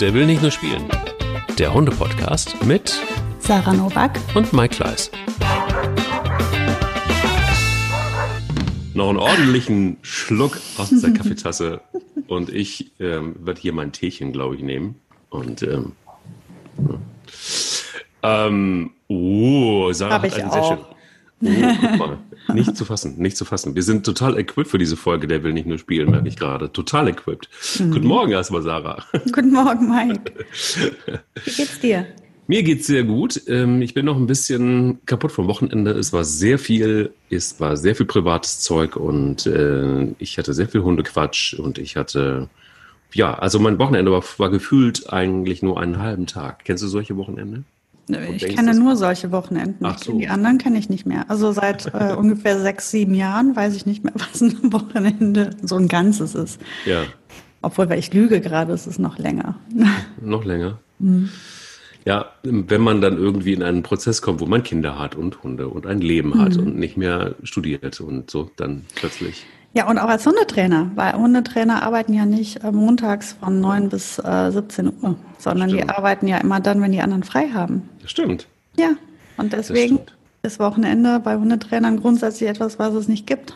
Der will nicht nur spielen. Der Hunde-Podcast mit Sarah Novak und Mike Kleiss. Noch einen ordentlichen Schluck aus der Kaffeetasse und ich ähm, werde hier mein Teechen, glaube ich, nehmen. Und ähm, ähm, oh, Sarah Hab hat ich einen sehr auch. schönen. Oh, guck mal. Nicht zu fassen, nicht zu fassen. Wir sind total equipped für diese Folge. Der will nicht nur spielen, merke ich gerade. Total equipped. Mhm. Guten Morgen erstmal, Sarah. Guten Morgen, Mike. Wie geht's dir? Mir geht's sehr gut. Ähm, Ich bin noch ein bisschen kaputt vom Wochenende. Es war sehr viel, es war sehr viel privates Zeug und äh, ich hatte sehr viel Hundequatsch und ich hatte, ja, also mein Wochenende war, war gefühlt eigentlich nur einen halben Tag. Kennst du solche Wochenende? Ich kenne nur solche Wochenenden. So. Die anderen kenne ich nicht mehr. Also seit äh, ungefähr sechs, sieben Jahren weiß ich nicht mehr, was ein Wochenende so ein Ganzes ist. Ja, Obwohl, weil ich lüge gerade, es ist noch länger. noch länger. Mhm. Ja, wenn man dann irgendwie in einen Prozess kommt, wo man Kinder hat und Hunde und ein Leben hat Mhm. und nicht mehr studiert und so, dann plötzlich. Ja, und auch als Hundetrainer, weil Hundetrainer arbeiten ja nicht äh, montags von 9 bis äh, 17 Uhr, sondern die Stimmt. arbeiten ja immer dann, wenn die anderen frei haben. Das stimmt. Ja, und deswegen ist Wochenende bei Hundetrainern grundsätzlich etwas, was es nicht gibt.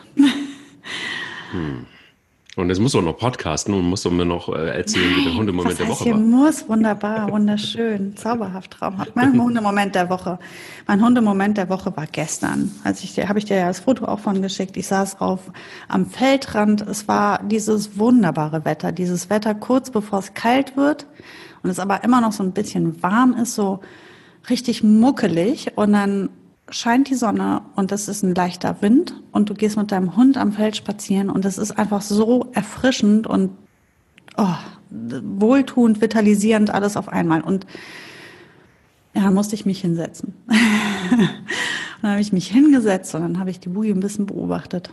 Und jetzt musst du auch noch podcasten und musst du mir noch äh, erzählen, wie der Hundemoment der Woche hier war. muss wunderbar, wunderschön, zauberhaft, traumhaft. Mein Hundemoment der Woche. Mein Hundemoment der Woche war gestern. Also ich habe ich dir ja das Foto auch von geschickt. Ich saß auf am Feldrand. Es war dieses wunderbare Wetter, dieses Wetter kurz bevor es kalt wird und es aber immer noch so ein bisschen warm ist, so richtig muckelig und dann scheint die Sonne und es ist ein leichter Wind und du gehst mit deinem Hund am Feld spazieren und es ist einfach so erfrischend und oh, wohltuend, vitalisierend, alles auf einmal. Und ja, dann musste ich mich hinsetzen. dann habe ich mich hingesetzt und dann habe ich die Boogie ein bisschen beobachtet.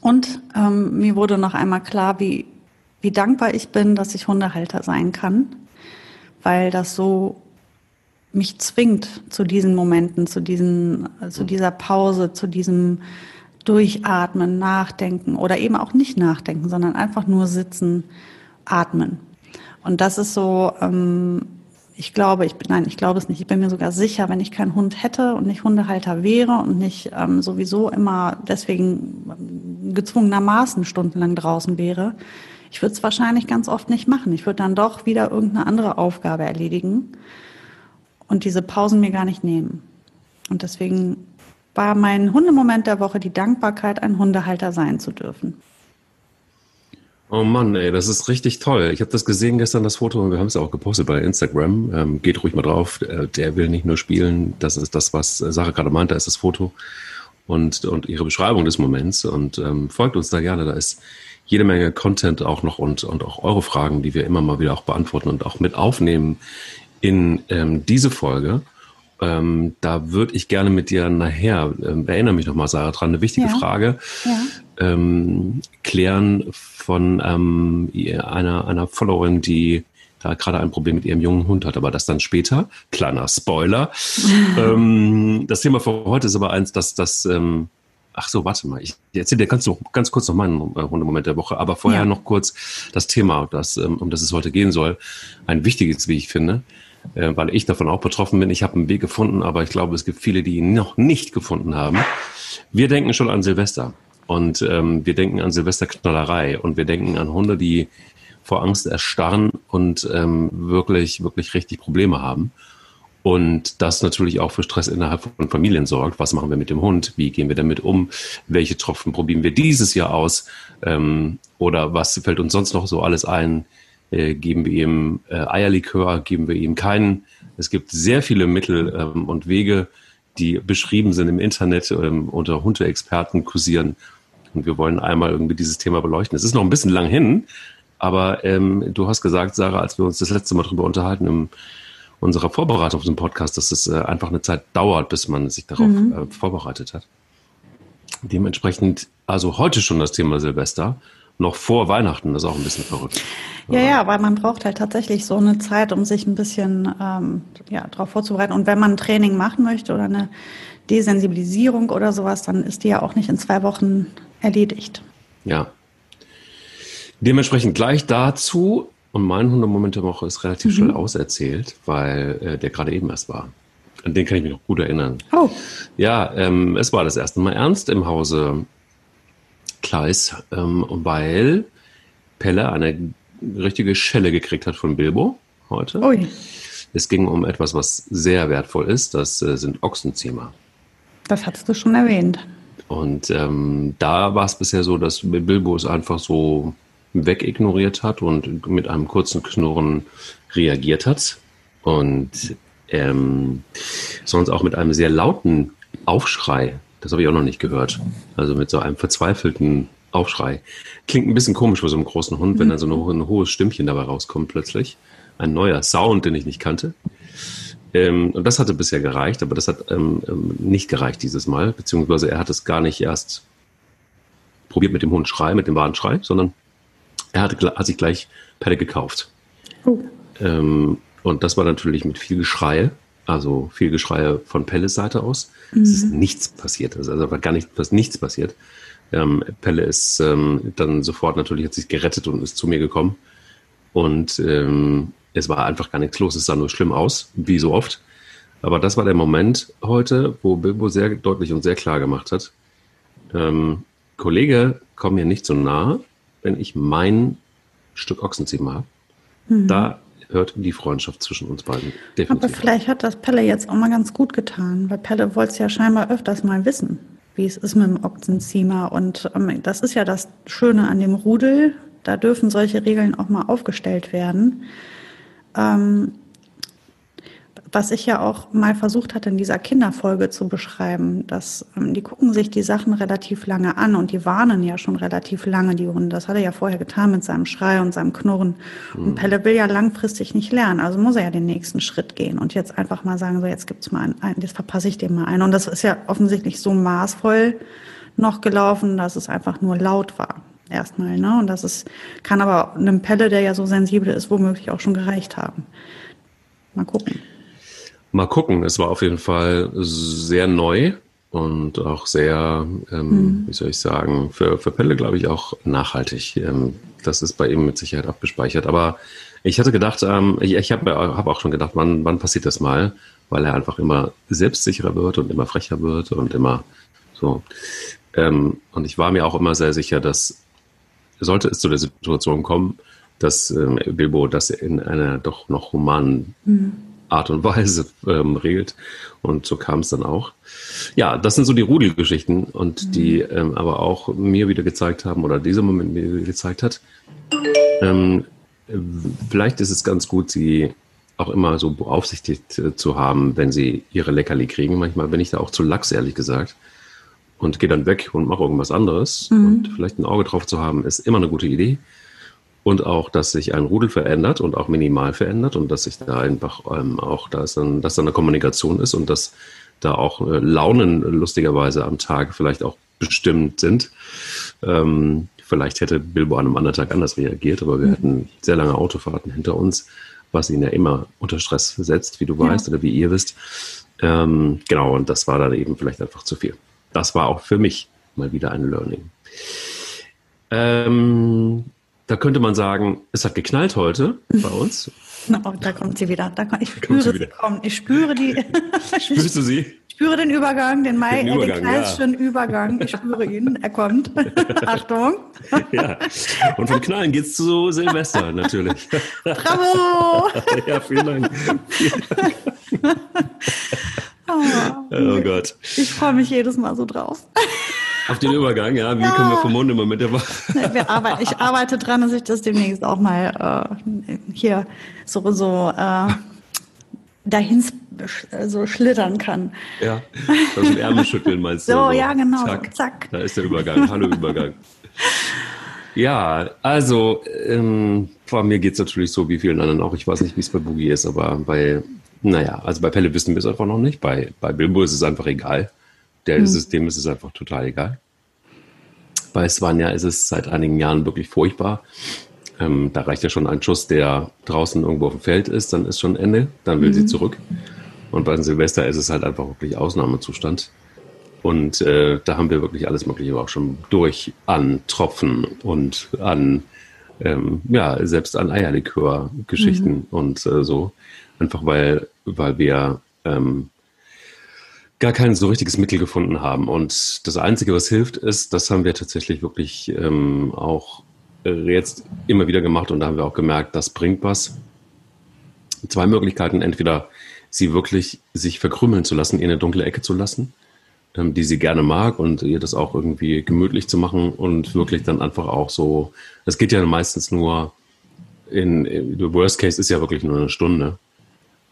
Und ähm, mir wurde noch einmal klar, wie, wie dankbar ich bin, dass ich Hundehalter sein kann, weil das so mich zwingt zu diesen Momenten, zu diesen, zu dieser Pause, zu diesem Durchatmen, Nachdenken oder eben auch nicht nachdenken, sondern einfach nur sitzen, atmen. Und das ist so, ähm, ich glaube, ich bin, nein, ich glaube es nicht. Ich bin mir sogar sicher, wenn ich keinen Hund hätte und nicht Hundehalter wäre und nicht ähm, sowieso immer deswegen ähm, gezwungenermaßen stundenlang draußen wäre, ich würde es wahrscheinlich ganz oft nicht machen. Ich würde dann doch wieder irgendeine andere Aufgabe erledigen und diese Pausen mir gar nicht nehmen. Und deswegen war mein Hundemoment der Woche die Dankbarkeit, ein Hundehalter sein zu dürfen. Oh Mann, ey, das ist richtig toll. Ich habe das gesehen gestern, das Foto, und wir haben es auch gepostet bei Instagram. Ähm, geht ruhig mal drauf. Äh, Der will nicht nur spielen. Das ist das, was Sarah gerade meinte, ist das Foto und, und ihre Beschreibung des Moments. Und ähm, folgt uns da gerne. Da ist jede Menge Content auch noch und, und auch eure Fragen, die wir immer mal wieder auch beantworten und auch mit aufnehmen in ähm, diese Folge. Ähm, da würde ich gerne mit dir nachher, ähm, erinnere mich nochmal, Sarah, dran, eine wichtige Ja. Frage Ja. ähm, klären von ähm, einer, einer Followerin, die da gerade ein Problem mit ihrem jungen Hund hat. Aber das dann später. Kleiner Spoiler. ähm, das Thema für heute ist aber eins, dass das. Ähm, ach so, warte mal. Ich erzähle dir ganz, noch, ganz kurz noch meinen äh, Hundemoment der Woche. Aber vorher Ja. noch kurz das Thema, das, ähm, um das es heute gehen soll. Ein wichtiges, wie ich finde. Äh, weil ich davon auch betroffen bin. Ich habe einen Weg gefunden, aber ich glaube, es gibt viele, die ihn noch nicht gefunden haben. Wir denken schon an Silvester und ähm, wir denken an Silvesterknallerei und wir denken an Hunde, die vor Angst erstarren und ähm, wirklich, wirklich richtig Probleme haben. Und das natürlich auch für Stress innerhalb von Familien sorgt. Was machen wir mit dem Hund? Wie gehen wir damit um? Welche Tropfen probieren wir dieses Jahr aus? Ähm, oder was fällt uns sonst noch so alles ein? Äh, geben wir ihm äh, Eierlikör? Geben wir ihm keinen? Es gibt sehr viele Mittel ähm, und Wege, die beschrieben sind im Internet, ähm, unter Hundeexperten kursieren. Und wir wollen einmal irgendwie dieses Thema beleuchten. Es ist noch ein bisschen lang hin, aber ähm, du hast gesagt, Sarah, als wir uns das letzte Mal darüber unterhalten im unserer Vorbereitung auf den Podcast, dass es äh, einfach eine Zeit dauert, bis man sich darauf äh, vorbereitet hat. Dementsprechend, also heute schon das Thema Silvester, noch vor Weihnachten, das ist auch ein bisschen verrückt. Ja, ja, weil man braucht halt tatsächlich so eine Zeit, um sich ein bisschen ähm, ja, darauf vorzubereiten. Und wenn man ein Training machen möchte oder eine Desensibilisierung oder sowas, dann ist die ja auch nicht in zwei Wochen erledigt. Ja. Dementsprechend gleich dazu Und mein Hundemoment der Woche ist relativ mhm. schnell auserzählt, weil äh, der gerade eben erst war. An den kann ich mich noch gut erinnern. Oh. Ja, ähm, es war das erste Mal ernst im Hause Kleis, ähm, weil Pelle eine richtige Schelle gekriegt hat von Bilbo heute. Ui. Es ging um etwas, was sehr wertvoll ist. Das äh, sind Ochsenziemer. Das hattest du schon erwähnt. Und ähm, da war es bisher so, dass Bilbo es einfach so wegignoriert hat und mit einem kurzen Knurren reagiert hat. Und ähm, sonst auch mit einem sehr lauten Aufschrei. Das habe ich auch noch nicht gehört. Also mit so einem verzweifelten Aufschrei. Klingt ein bisschen komisch für so einen großen Hund, wenn dann so ein, ein hohes Stimmchen dabei rauskommt plötzlich. Ein neuer Sound, den ich nicht kannte. Ähm, und das hatte bisher gereicht, aber das hat ähm, ähm, nicht gereicht dieses Mal, beziehungsweise er hat es gar nicht erst probiert mit dem Hundschrei, mit dem Warnschrei, sondern er hatte, hat sich gleich Pelle gekauft. Oh. Ähm, und das war natürlich mit viel Geschrei, also viel Geschrei von Pelles Seite aus. Mhm. Es ist nichts passiert, also war gar nicht, was nichts passiert. Ähm, Pelle ist ähm, dann sofort natürlich hat sich gerettet und ist zu mir gekommen. Und ähm, es war einfach gar nichts los, es sah nur schlimm aus, wie so oft. Aber das war der Moment heute, wo Bilbo sehr deutlich und sehr klar gemacht hat, ähm, Kollege, komm mir nicht so nah, wenn ich mein Stück Ochsenziemer habe. Mhm. Da hört die Freundschaft zwischen uns beiden definitiv. Aber vielleicht hat das Pelle jetzt auch mal ganz gut getan, weil Pelle wollte es ja scheinbar öfters mal wissen, wie es ist mit dem Ochsenziemer. Und ähm, das ist ja das Schöne an dem Rudel. Da dürfen solche Regeln auch mal aufgestellt werden. Ähm, was ich ja auch mal versucht hatte, in dieser Kinderfolge zu beschreiben, dass ähm, die gucken sich die Sachen relativ lange an und die warnen ja schon relativ lange, die Hunde. Das hat er ja vorher getan mit seinem Schrei und seinem Knurren. Mhm. Und Pelle will ja langfristig nicht lernen, also muss er ja den nächsten Schritt gehen und jetzt einfach mal sagen, so jetzt gibt's mal einen, jetzt verpasse ich dem mal einen. Und das ist ja offensichtlich so maßvoll noch gelaufen, dass es einfach nur laut war erstmal. Ne? Und das ist, kann aber einem Pelle, der ja so sensibel ist, womöglich auch schon gereicht haben. Mal gucken. Mal gucken. Es war auf jeden Fall sehr neu und auch sehr, ähm, mhm. wie soll ich sagen, für, für Pelle, glaube ich, auch nachhaltig. Ähm, das ist bei ihm mit Sicherheit abgespeichert. Aber ich hatte gedacht, ähm, ich, ich habe hab auch schon gedacht, wann, wann passiert das mal? Weil er einfach immer selbstsicherer wird und immer frecher wird und immer so. Ähm, und ich war mir auch immer sehr sicher, dass sollte es zu der Situation kommen, dass ähm, Bilbo das in einer doch noch humanen mhm. Art und Weise ähm, regelt. Und so kam es dann auch. Ja, das sind so die Rudelgeschichten und mhm. die ähm, aber auch mir wieder gezeigt haben oder dieser Moment mir gezeigt hat. Ähm, vielleicht ist es ganz gut, sie auch immer so beaufsichtigt äh, zu haben, wenn sie ihre Leckerli kriegen. Manchmal bin ich da auch zu lax, ehrlich gesagt und gehe dann weg und mache irgendwas anderes. Mhm. Und vielleicht ein Auge drauf zu haben, ist immer eine gute Idee. Und auch, dass sich ein Rudel verändert und auch minimal verändert und dass sich da einfach ähm, auch, da ist dann, dass da eine Kommunikation ist und dass da auch äh, Launen lustigerweise am Tag vielleicht auch bestimmt sind. Ähm, vielleicht hätte Bilbo an einem anderen Tag anders reagiert, aber wir mhm. hatten sehr lange Autofahrten hinter uns, was ihn ja immer unter Stress setzt, wie du ja. weißt oder wie ihr wisst. Ähm, genau, und das war dann eben vielleicht einfach zu viel das war auch für mich mal wieder ein Learning. Ähm, da könnte man sagen, es hat geknallt heute bei uns. Oh, da kommt sie wieder. Da kommt, ich spüre sie wieder. Kommen. Ich spüre die. Spürst du sie? Ich spüre den Übergang, den Mai, den, Übergang, äh, den knallschen ja. Übergang. Ich spüre ihn. Er kommt. Achtung. ja. Und von Knallen geht's zu Silvester natürlich. Bravo! ja, vielen Dank. Vielen Dank. Oh, oh Gott. Ich freue mich jedes Mal so drauf. Auf den Übergang, ja. Wie ja. kommen wir vom Mund immer mit der Wir arbeiten, Ich arbeite dran, dass ich das demnächst auch mal äh, hier so, so äh, dahin so schlittern kann. Ja, also den Ärmel schütteln meinst du? So, ja, genau. Zack. Zack. Da ist der Übergang. Hallo Übergang. Ja, also ähm, bei mir geht es natürlich so wie vielen anderen auch. Ich weiß nicht, wie es bei Boogie ist, aber bei naja, also bei Pelle wissen wir es einfach noch nicht. Bei, bei Bilbo ist es einfach egal. Der mhm. System ist es einfach total egal. Bei Svenja ist es seit einigen Jahren wirklich furchtbar. Ähm, da reicht ja schon ein Schuss, der draußen irgendwo auf dem Feld ist, dann ist schon Ende, dann will mhm. sie zurück. Und bei Silvester ist es halt einfach wirklich Ausnahmezustand. Und äh, da haben wir wirklich alles Mögliche auch schon durch an Tropfen und an ähm, ja, selbst an Eierlikör-Geschichten mhm. und äh, so. Einfach weil, weil wir ähm, gar kein so richtiges Mittel gefunden haben. Und das Einzige, was hilft, ist, das haben wir tatsächlich wirklich ähm, auch äh, jetzt immer wieder gemacht und da haben wir auch gemerkt, das bringt was. Zwei Möglichkeiten, entweder sie wirklich sich verkrümeln zu lassen, in eine dunkle Ecke zu lassen, ähm, die sie gerne mag und ihr das auch irgendwie gemütlich zu machen und wirklich dann einfach auch so, das geht ja meistens nur in, in Worst Case ist ja wirklich nur eine Stunde.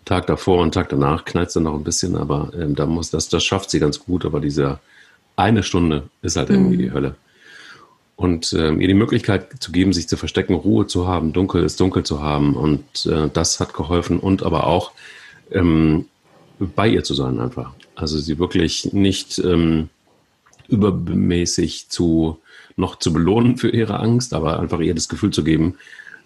Tag davor und Tag danach knallt es dann noch ein bisschen, aber ähm, da muss das, das schafft sie ganz gut, aber diese eine Stunde ist halt irgendwie mhm. die Hölle. Und ähm, ihr die Möglichkeit zu geben, sich zu verstecken, Ruhe zu haben, dunkel ist dunkel zu haben und äh, das hat geholfen und aber auch ähm, bei ihr zu sein einfach. Also sie wirklich nicht ähm, übermäßig zu noch zu belohnen für ihre Angst, aber einfach ihr das Gefühl zu geben,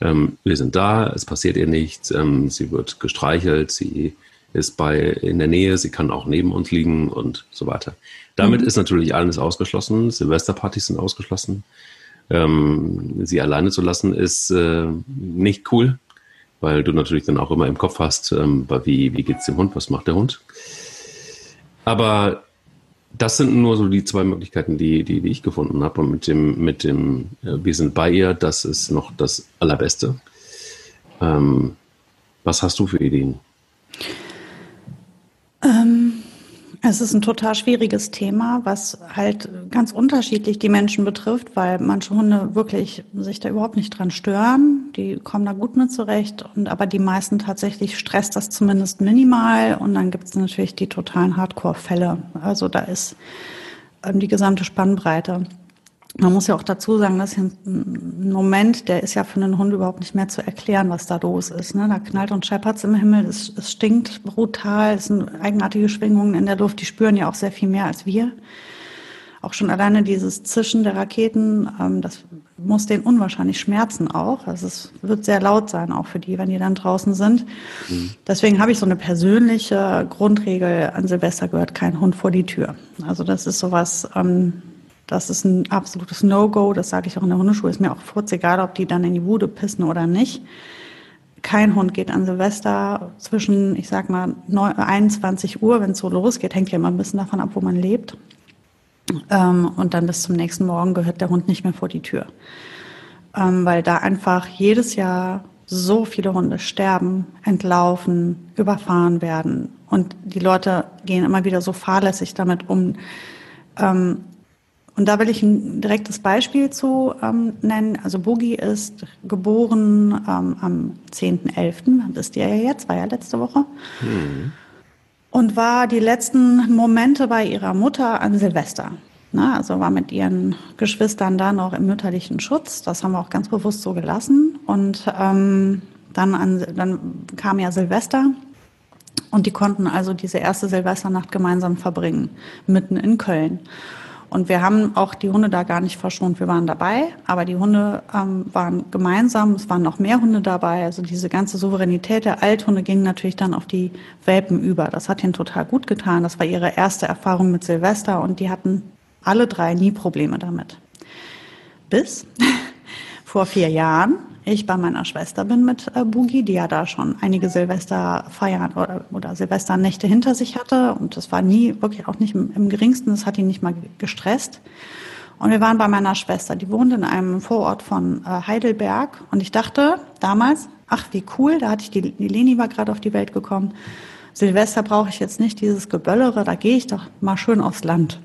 ähm, wir sind da, es passiert ihr nichts, ähm, sie wird gestreichelt, sie ist bei in der Nähe, sie kann auch neben uns liegen und so weiter. Damit mhm. ist natürlich alles ausgeschlossen. Silvesterpartys sind ausgeschlossen. Ähm, sie alleine zu lassen ist äh, nicht cool, weil du natürlich dann auch immer im Kopf hast, ähm, wie, wie geht's dem Hund, was macht der Hund. Aber das sind nur so die zwei Möglichkeiten, die, die, die ich gefunden habe. Und mit dem, mit dem, äh, wir sind bei ihr, das ist noch das Allerbeste. Ähm, was hast du für Ideen? Ähm, es ist ein total schwieriges Thema, was halt ganz unterschiedlich die Menschen betrifft, weil manche Hunde wirklich sich da überhaupt nicht dran stören. Die kommen da gut mit zurecht. Und aber die meisten tatsächlich stresst das zumindest minimal. Und dann gibt es natürlich die totalen Hardcore-Fälle. Also da ist ähm, die gesamte Spannbreite. Man muss ja auch dazu sagen, dass ein Moment, der ist ja für einen Hund überhaupt nicht mehr zu erklären, was da los ist. Ne? Da knallt und scheppert's im Himmel, es, es stinkt brutal, es sind eigenartige Schwingungen in der Luft, die spüren ja auch sehr viel mehr als wir. Auch schon alleine dieses Zischen der Raketen, ähm, das muss den unwahrscheinlich schmerzen auch. Also es wird sehr laut sein, auch für die, wenn die dann draußen sind. Mhm. Deswegen habe ich so eine persönliche Grundregel an Silvester gehört kein Hund vor die Tür. Also das ist sowas, ähm, das ist ein absolutes No-Go. Das sage ich auch in der Hundeschule. Ist mir auch kurz egal, ob die dann in die Bude pissen oder nicht. Kein Hund geht an Silvester zwischen, ich sag mal, 21 Uhr, wenn es so losgeht. Hängt ja immer ein bisschen davon ab, wo man lebt. Ähm, und dann bis zum nächsten Morgen gehört der Hund nicht mehr vor die Tür. Ähm, weil da einfach jedes Jahr so viele Hunde sterben, entlaufen, überfahren werden. Und die Leute gehen immer wieder so fahrlässig damit um. Ähm, und da will ich ein direktes Beispiel zu ähm, nennen. Also Boogie ist geboren ähm, am 10.11., das ist ja jetzt, war ja letzte Woche. Mhm. Und war die letzten Momente bei ihrer Mutter an Silvester. Na, also war mit ihren Geschwistern da noch im mütterlichen Schutz. Das haben wir auch ganz bewusst so gelassen. Und ähm, dann, an, dann kam ja Silvester. Und die konnten also diese erste Silvesternacht gemeinsam verbringen, mitten in Köln. Und wir haben auch die Hunde da gar nicht verschont. Wir waren dabei, aber die Hunde ähm, waren gemeinsam. Es waren noch mehr Hunde dabei. Also diese ganze Souveränität der Althunde ging natürlich dann auf die Welpen über. Das hat ihnen total gut getan. Das war ihre erste Erfahrung mit Silvester und die hatten alle drei nie Probleme damit. Bis vor vier Jahren ich bei meiner Schwester bin mit äh, Boogie, die ja da schon einige Silvesterfeiern oder, oder Silvesternächte hinter sich hatte. Und das war nie, wirklich auch nicht im, im geringsten, das hat ihn nicht mal gestresst. Und wir waren bei meiner Schwester, die wohnt in einem Vorort von äh, Heidelberg. Und ich dachte damals, ach wie cool, da hatte ich die, die Leni war gerade auf die Welt gekommen. Silvester brauche ich jetzt nicht dieses Geböllere, da gehe ich doch mal schön aufs Land.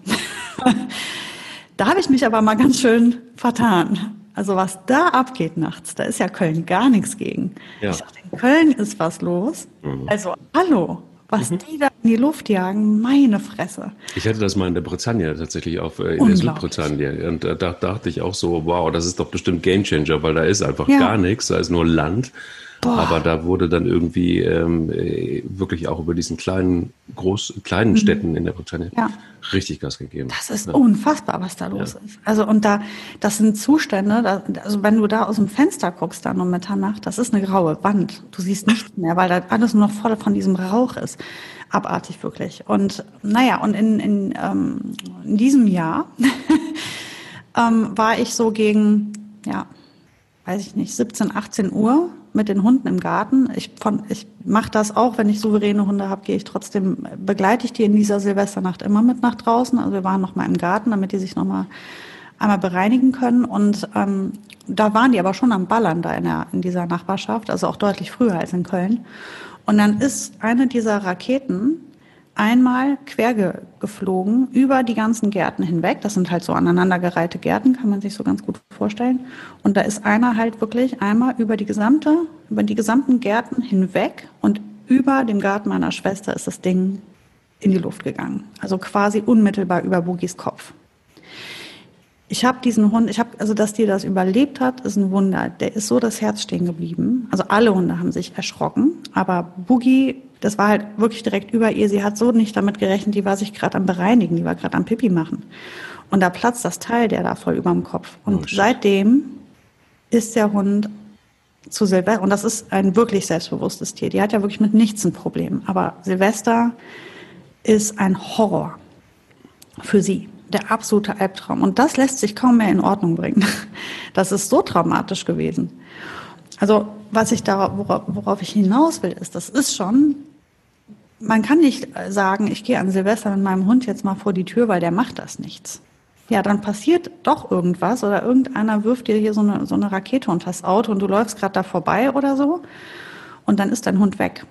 da habe ich mich aber mal ganz schön vertan. Also was da abgeht nachts, da ist ja Köln gar nichts gegen. Ja. Ich dachte, in Köln ist was los. Mhm. Also hallo, was mhm. die da in die Luft jagen, meine Fresse. Ich hatte das mal in der Bretagne tatsächlich auf äh, in der Südbretagne und da, da dachte ich auch so, wow, das ist doch bestimmt Gamechanger, weil da ist einfach ja. gar nichts, da ist nur Land Boah. Aber da wurde dann irgendwie ähm, äh, wirklich auch über diesen kleinen, groß, kleinen mhm. Städten in der Bretagne ja. richtig Gas gegeben. Das ist ja. unfassbar, was da los ja. ist. Also und da, das sind Zustände, da, also wenn du da aus dem Fenster guckst dann um Mitternacht, das ist eine graue Wand. Du siehst nichts mehr, weil da alles nur noch voll von diesem Rauch ist. Abartig wirklich. Und naja, und in, in, ähm, in diesem Jahr ähm, war ich so gegen, ja, weiß ich nicht, 17, 18 Uhr mit den Hunden im Garten. Ich, von, ich mache das auch, wenn ich souveräne Hunde habe, gehe ich trotzdem, begleite ich die in dieser Silvesternacht immer mit nach draußen. Also wir waren noch mal im Garten, damit die sich noch mal einmal bereinigen können. Und ähm, da waren die aber schon am Ballern da in, der, in dieser Nachbarschaft, also auch deutlich früher als in Köln. Und dann ist eine dieser Raketen einmal quer geflogen über die ganzen Gärten hinweg. Das sind halt so aneinandergereihte Gärten, kann man sich so ganz gut vorstellen. Und da ist einer halt wirklich einmal über die gesamte, über die gesamten Gärten hinweg und über dem Garten meiner Schwester ist das Ding in die Luft gegangen. Also quasi unmittelbar über Bugis Kopf. Ich habe diesen Hund, ich habe, also dass die das überlebt hat, ist ein Wunder. Der ist so das Herz stehen geblieben. Also alle Hunde haben sich erschrocken, aber Boogie das war halt wirklich direkt über ihr. Sie hat so nicht damit gerechnet, die war sich gerade am Bereinigen, die war gerade am Pipi machen. Und da platzt das Teil der da voll überm Kopf. Und oh, seitdem ist der Hund zu Silvester, und das ist ein wirklich selbstbewusstes Tier. Die hat ja wirklich mit nichts ein Problem. Aber Silvester ist ein Horror für sie. Der absolute Albtraum. Und das lässt sich kaum mehr in Ordnung bringen. Das ist so traumatisch gewesen. Also, was ich da, worauf, ich hinaus will, ist, das ist schon man kann nicht sagen, ich gehe an Silvester mit meinem Hund jetzt mal vor die Tür, weil der macht das nichts. Ja, dann passiert doch irgendwas oder irgendeiner wirft dir hier so eine, so eine Rakete unter das Auto und du läufst gerade da vorbei oder so und dann ist dein Hund weg.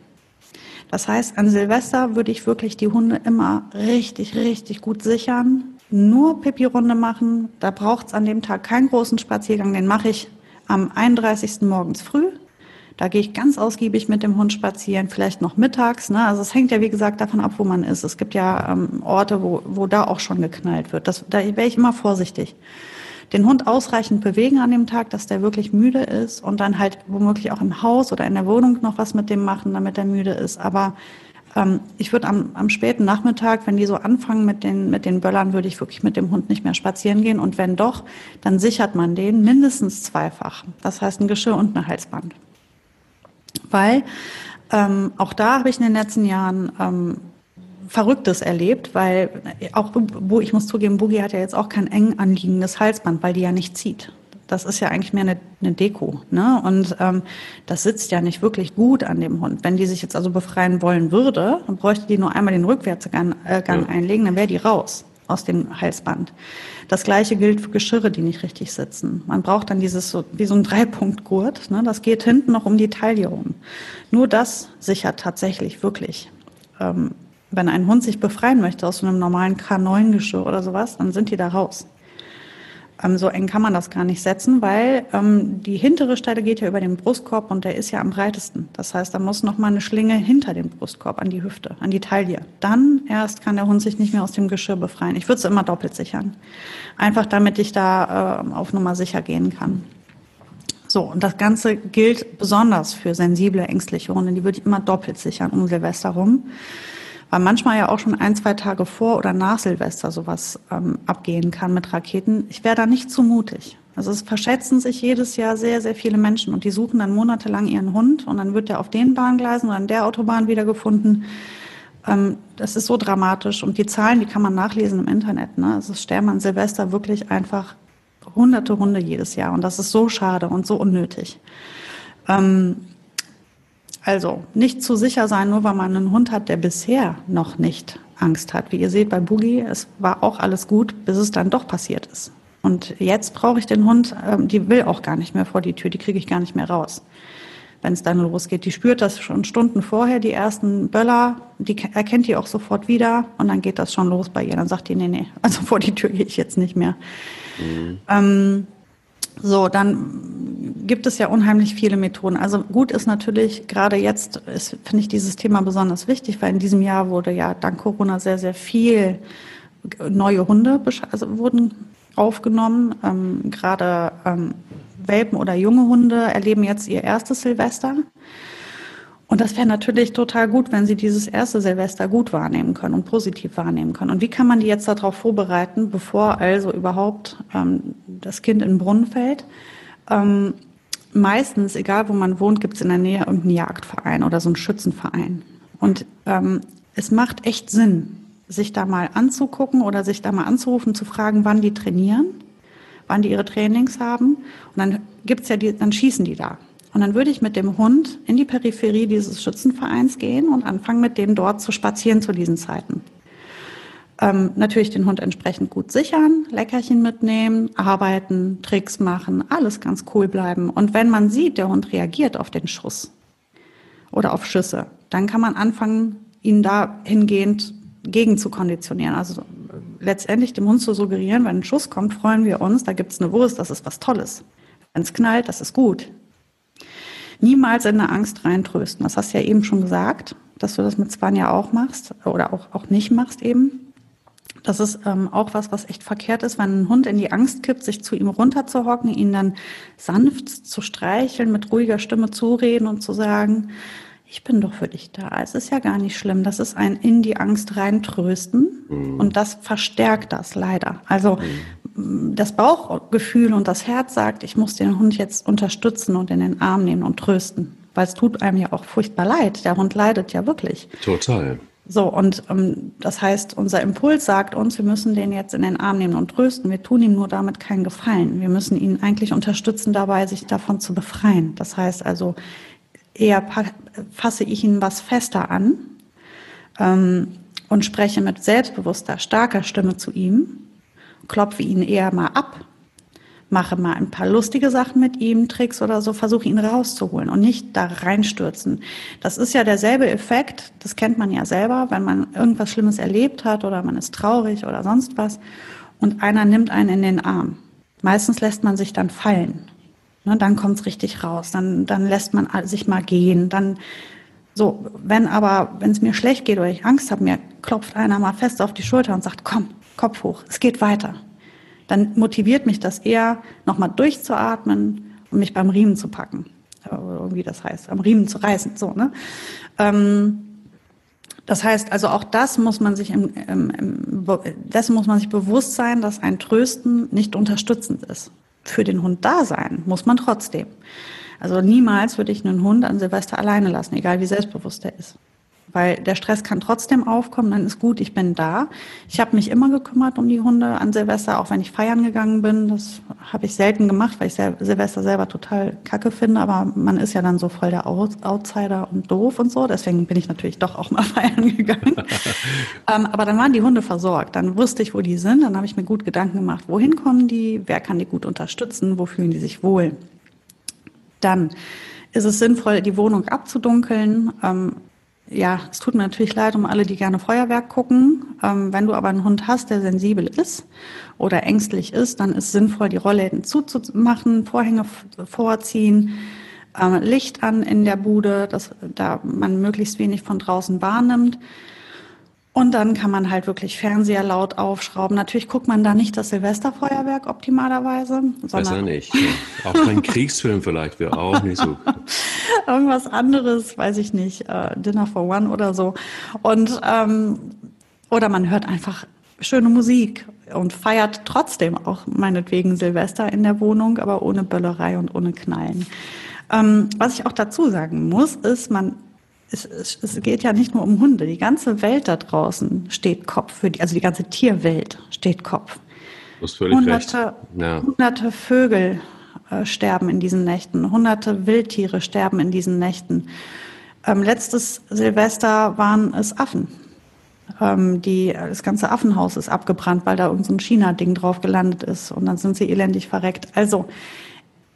Das heißt, an Silvester würde ich wirklich die Hunde immer richtig, richtig gut sichern, nur Pipi-Runde machen. Da braucht es an dem Tag keinen großen Spaziergang, den mache ich am 31. morgens früh. Da gehe ich ganz ausgiebig mit dem Hund spazieren, vielleicht noch mittags. Ne? Also es hängt ja, wie gesagt, davon ab, wo man ist. Es gibt ja ähm, Orte, wo, wo da auch schon geknallt wird. Das, da wäre ich immer vorsichtig. Den Hund ausreichend bewegen an dem Tag, dass der wirklich müde ist und dann halt womöglich auch im Haus oder in der Wohnung noch was mit dem machen, damit er müde ist. Aber ähm, ich würde am, am späten Nachmittag, wenn die so anfangen mit den, mit den Böllern, würde ich wirklich mit dem Hund nicht mehr spazieren gehen. Und wenn doch, dann sichert man den mindestens zweifach. Das heißt ein Geschirr und ein Halsband weil ähm, auch da habe ich in den letzten Jahren ähm, Verrücktes erlebt, weil auch, wo ich muss zugeben, Boogie hat ja jetzt auch kein eng anliegendes Halsband, weil die ja nicht zieht. Das ist ja eigentlich mehr eine, eine Deko, ne? Und ähm, das sitzt ja nicht wirklich gut an dem Hund. Wenn die sich jetzt also befreien wollen würde, dann bräuchte die nur einmal den Rückwärtsgang äh, Gang einlegen, dann wäre die raus aus dem Halsband. Das gleiche gilt für Geschirre, die nicht richtig sitzen. Man braucht dann dieses so, wie so ein Dreipunktgurt. Ne? Das geht hinten noch um die Taille rum. Nur das sichert tatsächlich wirklich. Ähm, wenn ein Hund sich befreien möchte aus so einem normalen K9-Geschirr oder sowas, dann sind die da raus. Ähm, so eng kann man das gar nicht setzen, weil ähm, die hintere Stelle geht ja über den Brustkorb und der ist ja am breitesten. Das heißt, da muss noch mal eine Schlinge hinter dem Brustkorb an die Hüfte, an die Taille. Dann erst kann der Hund sich nicht mehr aus dem Geschirr befreien. Ich würde es immer doppelt sichern. Einfach damit ich da äh, auf Nummer sicher gehen kann. So, und das Ganze gilt besonders für sensible, ängstliche Hunde. Die würde ich immer doppelt sichern um Silvester rum weil manchmal ja auch schon ein, zwei Tage vor oder nach Silvester sowas ähm, abgehen kann mit Raketen. Ich wäre da nicht zu mutig. Also es verschätzen sich jedes Jahr sehr, sehr viele Menschen und die suchen dann monatelang ihren Hund und dann wird der auf den Bahngleisen oder an der Autobahn wiedergefunden. Ähm, das ist so dramatisch und die Zahlen, die kann man nachlesen im Internet. Ne? Also es sterben an Silvester wirklich einfach hunderte Hunde jedes Jahr und das ist so schade und so unnötig. Ähm, also nicht zu sicher sein, nur weil man einen Hund hat, der bisher noch nicht Angst hat. Wie ihr seht bei Boogie, es war auch alles gut, bis es dann doch passiert ist. Und jetzt brauche ich den Hund, ähm, die will auch gar nicht mehr vor die Tür, die kriege ich gar nicht mehr raus. Wenn es dann losgeht, die spürt das schon Stunden vorher, die ersten Böller, die erkennt die auch sofort wieder und dann geht das schon los bei ihr. Dann sagt die, nee, nee, also vor die Tür gehe ich jetzt nicht mehr. Mhm. Ähm, so, dann gibt es ja unheimlich viele Methoden. Also gut ist natürlich, gerade jetzt finde ich dieses Thema besonders wichtig, weil in diesem Jahr wurde ja dank Corona sehr, sehr viel neue Hunde also wurden aufgenommen. Ähm, gerade ähm, Welpen oder junge Hunde erleben jetzt ihr erstes Silvester. Und das wäre natürlich total gut, wenn Sie dieses erste Silvester gut wahrnehmen können und positiv wahrnehmen können. Und wie kann man die jetzt darauf vorbereiten, bevor also überhaupt ähm, das Kind in den Brunnen fällt? Ähm, meistens, egal wo man wohnt, gibt es in der Nähe irgendeinen Jagdverein oder so einen Schützenverein. Und ähm, es macht echt Sinn, sich da mal anzugucken oder sich da mal anzurufen, zu fragen, wann die trainieren wann die ihre Trainings haben. Und dann gibt's ja die, dann schießen die da. Und dann würde ich mit dem Hund in die Peripherie dieses Schützenvereins gehen und anfangen, mit dem dort zu spazieren zu diesen Zeiten. Ähm, natürlich den Hund entsprechend gut sichern, Leckerchen mitnehmen, arbeiten, Tricks machen, alles ganz cool bleiben. Und wenn man sieht, der Hund reagiert auf den Schuss oder auf Schüsse, dann kann man anfangen, ihn dahingehend gegen zu konditionieren. Also letztendlich dem Hund zu suggerieren, wenn ein Schuss kommt, freuen wir uns, da gibt es eine Wurst, das ist was Tolles. Wenn es knallt, das ist gut. Niemals in eine Angst reintrösten. Das hast du ja eben schon gesagt, dass du das mit Spanja auch machst oder auch, auch nicht machst eben. Das ist ähm, auch was, was echt verkehrt ist, wenn ein Hund in die Angst kippt, sich zu ihm runterzuhocken, ihn dann sanft zu streicheln, mit ruhiger Stimme zureden und zu sagen, ich bin doch für dich da. Es ist ja gar nicht schlimm. Das ist ein in die Angst reintrösten mhm. und das verstärkt das leider. Also mhm. Das Bauchgefühl und das Herz sagt, ich muss den Hund jetzt unterstützen und in den Arm nehmen und trösten, weil es tut einem ja auch furchtbar leid. Der Hund leidet ja wirklich. Total. So, und ähm, das heißt, unser Impuls sagt uns, wir müssen den jetzt in den Arm nehmen und trösten. Wir tun ihm nur damit keinen Gefallen. Wir müssen ihn eigentlich unterstützen dabei, sich davon zu befreien. Das heißt also, eher fasse ich ihn was fester an ähm, und spreche mit selbstbewusster, starker Stimme zu ihm, klopfe ihn eher mal ab mache mal ein paar lustige Sachen mit ihm, Tricks oder so, versuche ihn rauszuholen und nicht da reinstürzen. Das ist ja derselbe Effekt, das kennt man ja selber, wenn man irgendwas Schlimmes erlebt hat oder man ist traurig oder sonst was und einer nimmt einen in den Arm. Meistens lässt man sich dann fallen. Ne, dann kommt's richtig raus, dann, dann lässt man sich mal gehen, dann so, wenn aber, wenn es mir schlecht geht oder ich Angst habe, mir klopft einer mal fest auf die Schulter und sagt, komm, Kopf hoch, es geht weiter dann motiviert mich das eher, nochmal durchzuatmen und mich beim Riemen zu packen. Oder wie das heißt, am Riemen zu reißen. So, ne? Ähm, das heißt, also auch das muss man sich im, im, im, dessen muss man sich bewusst sein, dass ein Trösten nicht unterstützend ist. Für den Hund da sein muss man trotzdem. Also niemals würde ich einen Hund an Silvester alleine lassen, egal wie selbstbewusst er ist weil der Stress kann trotzdem aufkommen, dann ist gut, ich bin da. Ich habe mich immer gekümmert um die Hunde an Silvester, auch wenn ich feiern gegangen bin. Das habe ich selten gemacht, weil ich Silvester selber total kacke finde, aber man ist ja dann so voll der Outsider und doof und so. Deswegen bin ich natürlich doch auch mal feiern gegangen. ähm, aber dann waren die Hunde versorgt. Dann wusste ich, wo die sind. Dann habe ich mir gut Gedanken gemacht, wohin kommen die, wer kann die gut unterstützen, wo fühlen die sich wohl. Dann ist es sinnvoll, die Wohnung abzudunkeln. Ähm, ja, es tut mir natürlich leid um alle, die gerne Feuerwerk gucken. Ähm, wenn du aber einen Hund hast, der sensibel ist oder ängstlich ist, dann ist sinnvoll, die Rollläden zuzumachen, Vorhänge vorziehen, ähm, Licht an in der Bude, dass da man möglichst wenig von draußen wahrnimmt. Und dann kann man halt wirklich Fernseher laut aufschrauben. Natürlich guckt man da nicht das Silvesterfeuerwerk optimalerweise. Besser nicht. Auch kein Kriegsfilm vielleicht wäre auch nicht so. Irgendwas anderes, weiß ich nicht, äh, Dinner for One oder so. Und ähm, oder man hört einfach schöne Musik und feiert trotzdem auch meinetwegen Silvester in der Wohnung, aber ohne Böllerei und ohne Knallen. Ähm, was ich auch dazu sagen muss, ist, man es, es, es geht ja nicht nur um Hunde. Die ganze Welt da draußen steht Kopf für die, also die ganze Tierwelt steht Kopf. Du hast völlig hunderte. Ja. hunderte Vögel äh, sterben in diesen Nächten, hunderte Wildtiere sterben in diesen Nächten. Ähm, letztes Silvester waren es Affen. Ähm, die, das ganze Affenhaus ist abgebrannt, weil da irgendein so China-Ding drauf gelandet ist und dann sind sie elendig verreckt. Also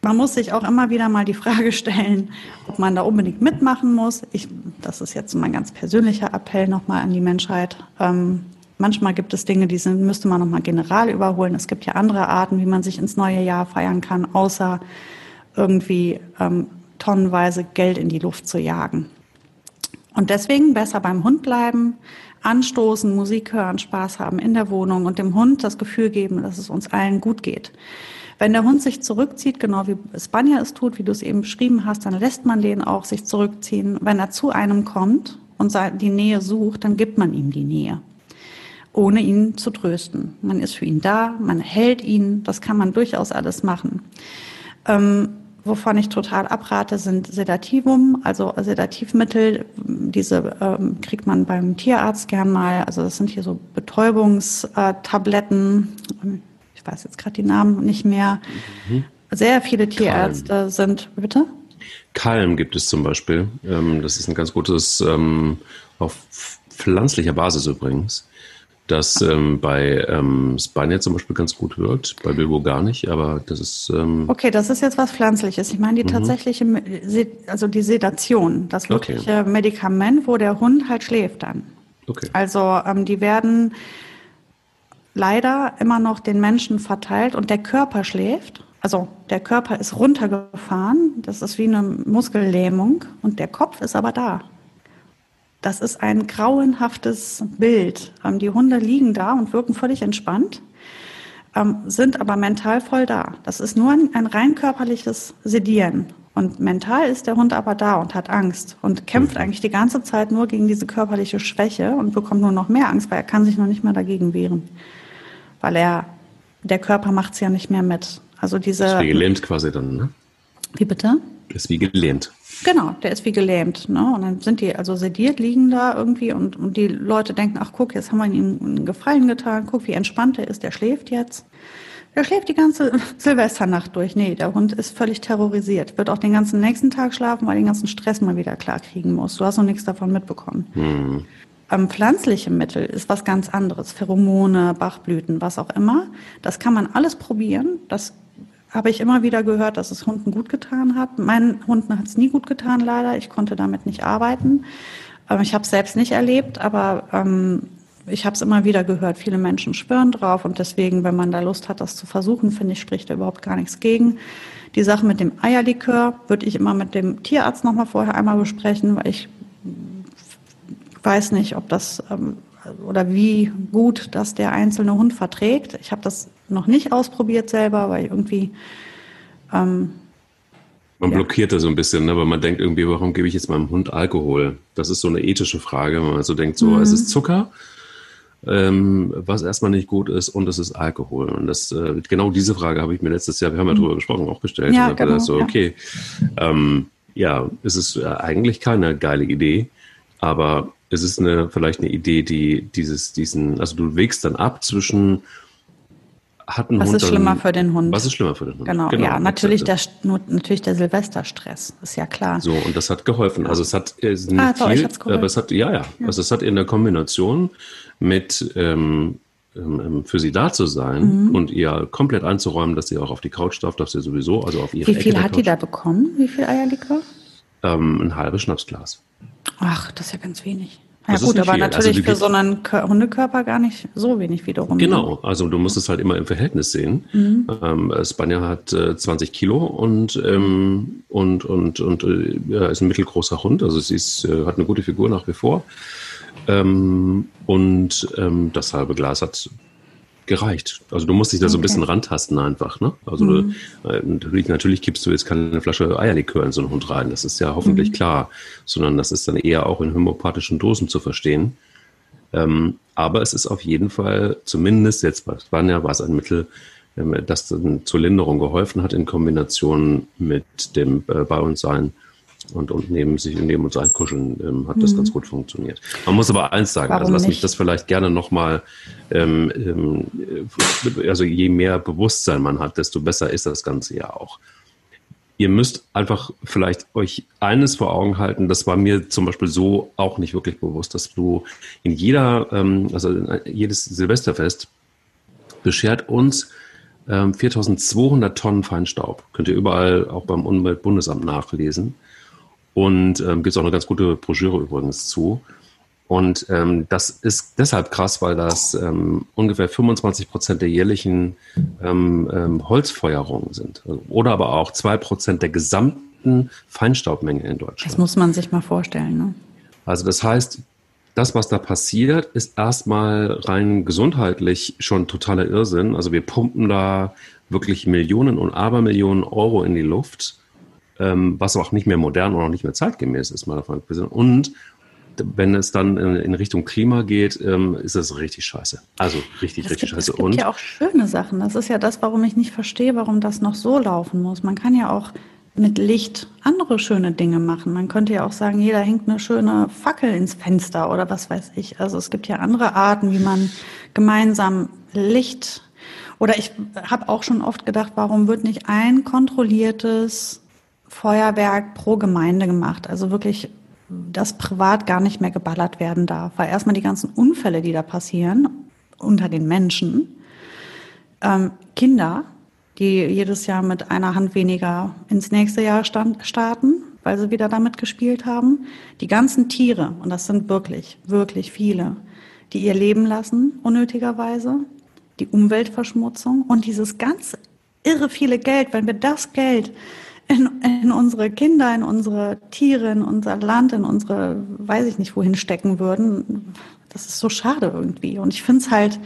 man muss sich auch immer wieder mal die Frage stellen, ob man da unbedingt mitmachen muss. Ich, das ist jetzt mein ganz persönlicher Appell nochmal an die Menschheit. Ähm, manchmal gibt es Dinge, die sind, müsste man nochmal general überholen. Es gibt ja andere Arten, wie man sich ins neue Jahr feiern kann, außer irgendwie ähm, tonnenweise Geld in die Luft zu jagen. Und deswegen besser beim Hund bleiben, anstoßen, Musik hören, Spaß haben in der Wohnung und dem Hund das Gefühl geben, dass es uns allen gut geht. Wenn der Hund sich zurückzieht, genau wie Spanier es tut, wie du es eben beschrieben hast, dann lässt man den auch sich zurückziehen. Wenn er zu einem kommt und die Nähe sucht, dann gibt man ihm die Nähe, ohne ihn zu trösten. Man ist für ihn da, man hält ihn, das kann man durchaus alles machen. Ähm, wovon ich total abrate, sind Sedativum, also Sedativmittel. Diese ähm, kriegt man beim Tierarzt gern mal. Also das sind hier so Betäubungstabletten ich weiß jetzt gerade die Namen nicht mehr. Mhm. Sehr viele Tierärzte Kalm. sind, bitte? Kalm gibt es zum Beispiel. Ähm, das ist ein ganz gutes, ähm, auf pflanzlicher Basis übrigens das ähm, bei ähm, Spanier zum Beispiel ganz gut wirkt, bei Bilbo gar nicht, aber das ist. Ähm okay, das ist jetzt was Pflanzliches. Ich meine die mhm. tatsächliche, also die Sedation, das wirkliche okay. Medikament, wo der Hund halt schläft dann. Okay. Also ähm, die werden leider immer noch den Menschen verteilt und der Körper schläft. Also der Körper ist runtergefahren, das ist wie eine Muskellähmung und der Kopf ist aber da. Das ist ein grauenhaftes Bild. Ähm, die Hunde liegen da und wirken völlig entspannt, ähm, sind aber mental voll da. Das ist nur ein, ein rein körperliches Sedieren. Und mental ist der Hund aber da und hat Angst und kämpft eigentlich die ganze Zeit nur gegen diese körperliche Schwäche und bekommt nur noch mehr Angst, weil er kann sich noch nicht mal dagegen wehren. Weil er, der Körper macht es ja nicht mehr mit. Also diese. Ist wie gelähmt quasi dann, ne? Wie bitte? Ist wie gelähmt. Genau, der ist wie gelähmt. Ne? Und dann sind die also sediert, liegen da irgendwie und, und die Leute denken, ach guck, jetzt haben wir ihm einen Gefallen getan, guck, wie entspannt er ist, der schläft jetzt. Der schläft die ganze Silvesternacht durch. Nee, der Hund ist völlig terrorisiert. Wird auch den ganzen nächsten Tag schlafen, weil er den ganzen Stress mal wieder klar kriegen muss. Du hast noch nichts davon mitbekommen. Mhm. Ähm, pflanzliche Mittel ist was ganz anderes. Pheromone, Bachblüten, was auch immer. Das kann man alles probieren. Das habe ich immer wieder gehört, dass es Hunden gut getan hat. Meinen Hunden hat es nie gut getan, leider. Ich konnte damit nicht arbeiten. Ähm, ich habe es selbst nicht erlebt, aber ähm, ich habe es immer wieder gehört. Viele Menschen schwören drauf und deswegen, wenn man da Lust hat, das zu versuchen, finde ich, spricht da überhaupt gar nichts gegen. Die Sache mit dem Eierlikör würde ich immer mit dem Tierarzt nochmal vorher einmal besprechen, weil ich weiß nicht, ob das ähm, oder wie gut das der einzelne Hund verträgt. Ich habe das noch nicht ausprobiert selber, weil irgendwie ähm, man ja. blockiert da so ein bisschen, ne? weil man denkt irgendwie, warum gebe ich jetzt meinem Hund Alkohol? Das ist so eine ethische Frage, wenn man so denkt, so, mhm. es ist Zucker, ähm, was erstmal nicht gut ist und es ist Alkohol. Und das, äh, genau diese Frage habe ich mir letztes Jahr, wir haben ja mhm. drüber gesprochen, auch gestellt. Ja, und genau, so, okay, ja. Ähm, ja, es ist äh, eigentlich keine geile Idee, aber es ist eine, vielleicht eine Idee, die dieses, diesen, also du wägst dann ab zwischen hat ein was Hund ist schlimmer für den Hund? Was ist schlimmer für den Hund? Genau, genau ja, natürlich der, natürlich der Silvesterstress, ist ja klar. So, und das hat geholfen. Also es hat äh, nicht ah, viel, aber es hat, ja, ja, ja, also es hat in der Kombination mit ähm, ähm, ähm, für sie da zu sein mhm. und ihr komplett einzuräumen, dass sie auch auf die Couch darf, darf sie sowieso, also auf ihre Wie viel Ecke hat die da bekommen? Wie viel Eierlikör? Ähm, ein halbes Schnapsglas. Ach, das ist ja ganz wenig. Ja gut, aber viel. Also natürlich also für so einen Hundekörper gar nicht so wenig wiederum. Ne? Genau, also du musst es halt immer im Verhältnis sehen. Mhm. Ähm, Spanier hat äh, 20 Kilo und, ähm, und, und, und äh, ja, ist ein mittelgroßer Hund, also sie ist, äh, hat eine gute Figur nach wie vor. Ähm, und ähm, das halbe Glas hat gereicht. Also du musst dich da so ein bisschen rantasten einfach. Ne? Also mhm. du, äh, natürlich, natürlich gibst du jetzt keine Flasche Eierlikör in so einen Hund rein. Das ist ja hoffentlich mhm. klar, sondern das ist dann eher auch in homöopathischen Dosen zu verstehen. Ähm, aber es ist auf jeden Fall, zumindest jetzt bei Spanier war es ein Mittel, ähm, das dann zur Linderung geholfen hat in Kombination mit dem äh, Bei uns sein und, und neben sich neben uns einkuscheln ähm, hat mhm. das ganz gut funktioniert. Man muss aber eins sagen, also Warum also lass nicht? mich das vielleicht gerne nochmal, ähm, ähm, also je mehr Bewusstsein man hat, desto besser ist das Ganze ja auch. Ihr müsst einfach vielleicht euch eines vor Augen halten, das war mir zum Beispiel so auch nicht wirklich bewusst, dass du in jeder, ähm, also jedes Silvesterfest beschert uns 4200 ähm, Tonnen Feinstaub. Könnt ihr überall auch beim Umweltbundesamt nachlesen. Und ähm, gibt es auch eine ganz gute Broschüre übrigens zu. Und ähm, das ist deshalb krass, weil das ähm, ungefähr 25 Prozent der jährlichen ähm, ähm, Holzfeuerungen sind. Oder aber auch zwei Prozent der gesamten Feinstaubmenge in Deutschland. Das muss man sich mal vorstellen. Ne? Also das heißt, das, was da passiert, ist erstmal rein gesundheitlich schon totaler Irrsinn. Also wir pumpen da wirklich Millionen und Abermillionen Euro in die Luft ähm, was auch nicht mehr modern und auch nicht mehr zeitgemäß ist, mal davon abgesehen. Und wenn es dann in, Richtung Klima geht, ähm, ist das richtig scheiße. Also richtig, es richtig gibt, scheiße. Es gibt und ja auch schöne Sachen. Das ist ja das, warum ich nicht verstehe, warum das noch so laufen muss. Man kann ja auch mit Licht andere schöne Dinge machen. Man könnte ja auch sagen, jeder hängt eine schöne Fackel ins Fenster oder was weiß ich. Also es gibt ja andere Arten, wie man gemeinsam Licht Oder ich habe auch schon oft gedacht, warum wird nicht ein kontrolliertes Feuerwerk pro Gemeinde gemacht? Also wirklich, dass privat gar nicht mehr geballert werden darf. Weil erstmal die ganzen Unfälle, die da passieren unter den Menschen, ähm, Kinder, die jedes Jahr mit einer Hand weniger ins nächste Jahr stand, starten, weil sie wieder damit gespielt haben. Die ganzen Tiere, und das sind wirklich, wirklich viele, die ihr Leben lassen, unnötigerweise, die Umweltverschmutzung und dieses ganz irre viele Geld, wenn wir das Geld in, in unsere Kinder, in unsere Tiere, in unser Land, in unsere, weiß ich nicht, wohin stecken würden, das ist so schade irgendwie. Und ich finde es halt,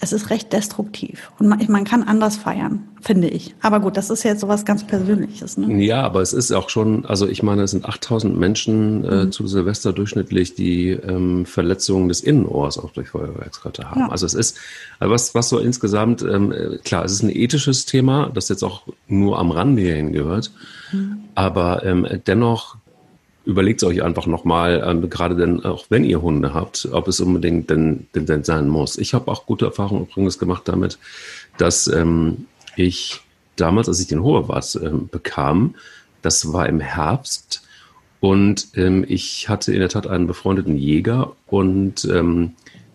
es ist recht destruktiv. Und man, man, kann anders feiern, finde ich. Aber gut, das ist jetzt sowas ganz Persönliches. Ne? Ja, aber es ist auch schon, also ich meine, es sind 8000 Menschen äh, mhm. zu Silvester durchschnittlich, die ähm, Verletzungen des Innenohrs auch durch Feuerwerkskörper haben. Ja. Also es ist, also was, was so insgesamt, ähm, klar, es ist ein ethisches Thema, das jetzt auch nur am Rande hierhin gehört. Mhm. Aber ähm, dennoch überlegt es euch einfach nochmal, ähm, gerade denn auch wenn ihr Hunde habt, ob es unbedingt denn, denn, denn sein muss. Ich habe auch gute Erfahrungen übrigens gemacht damit, dass ähm, ich damals, als ich den Hohewart ähm, bekam, das war im Herbst und ähm, ich hatte in der Tat einen befreundeten Jäger und ähm,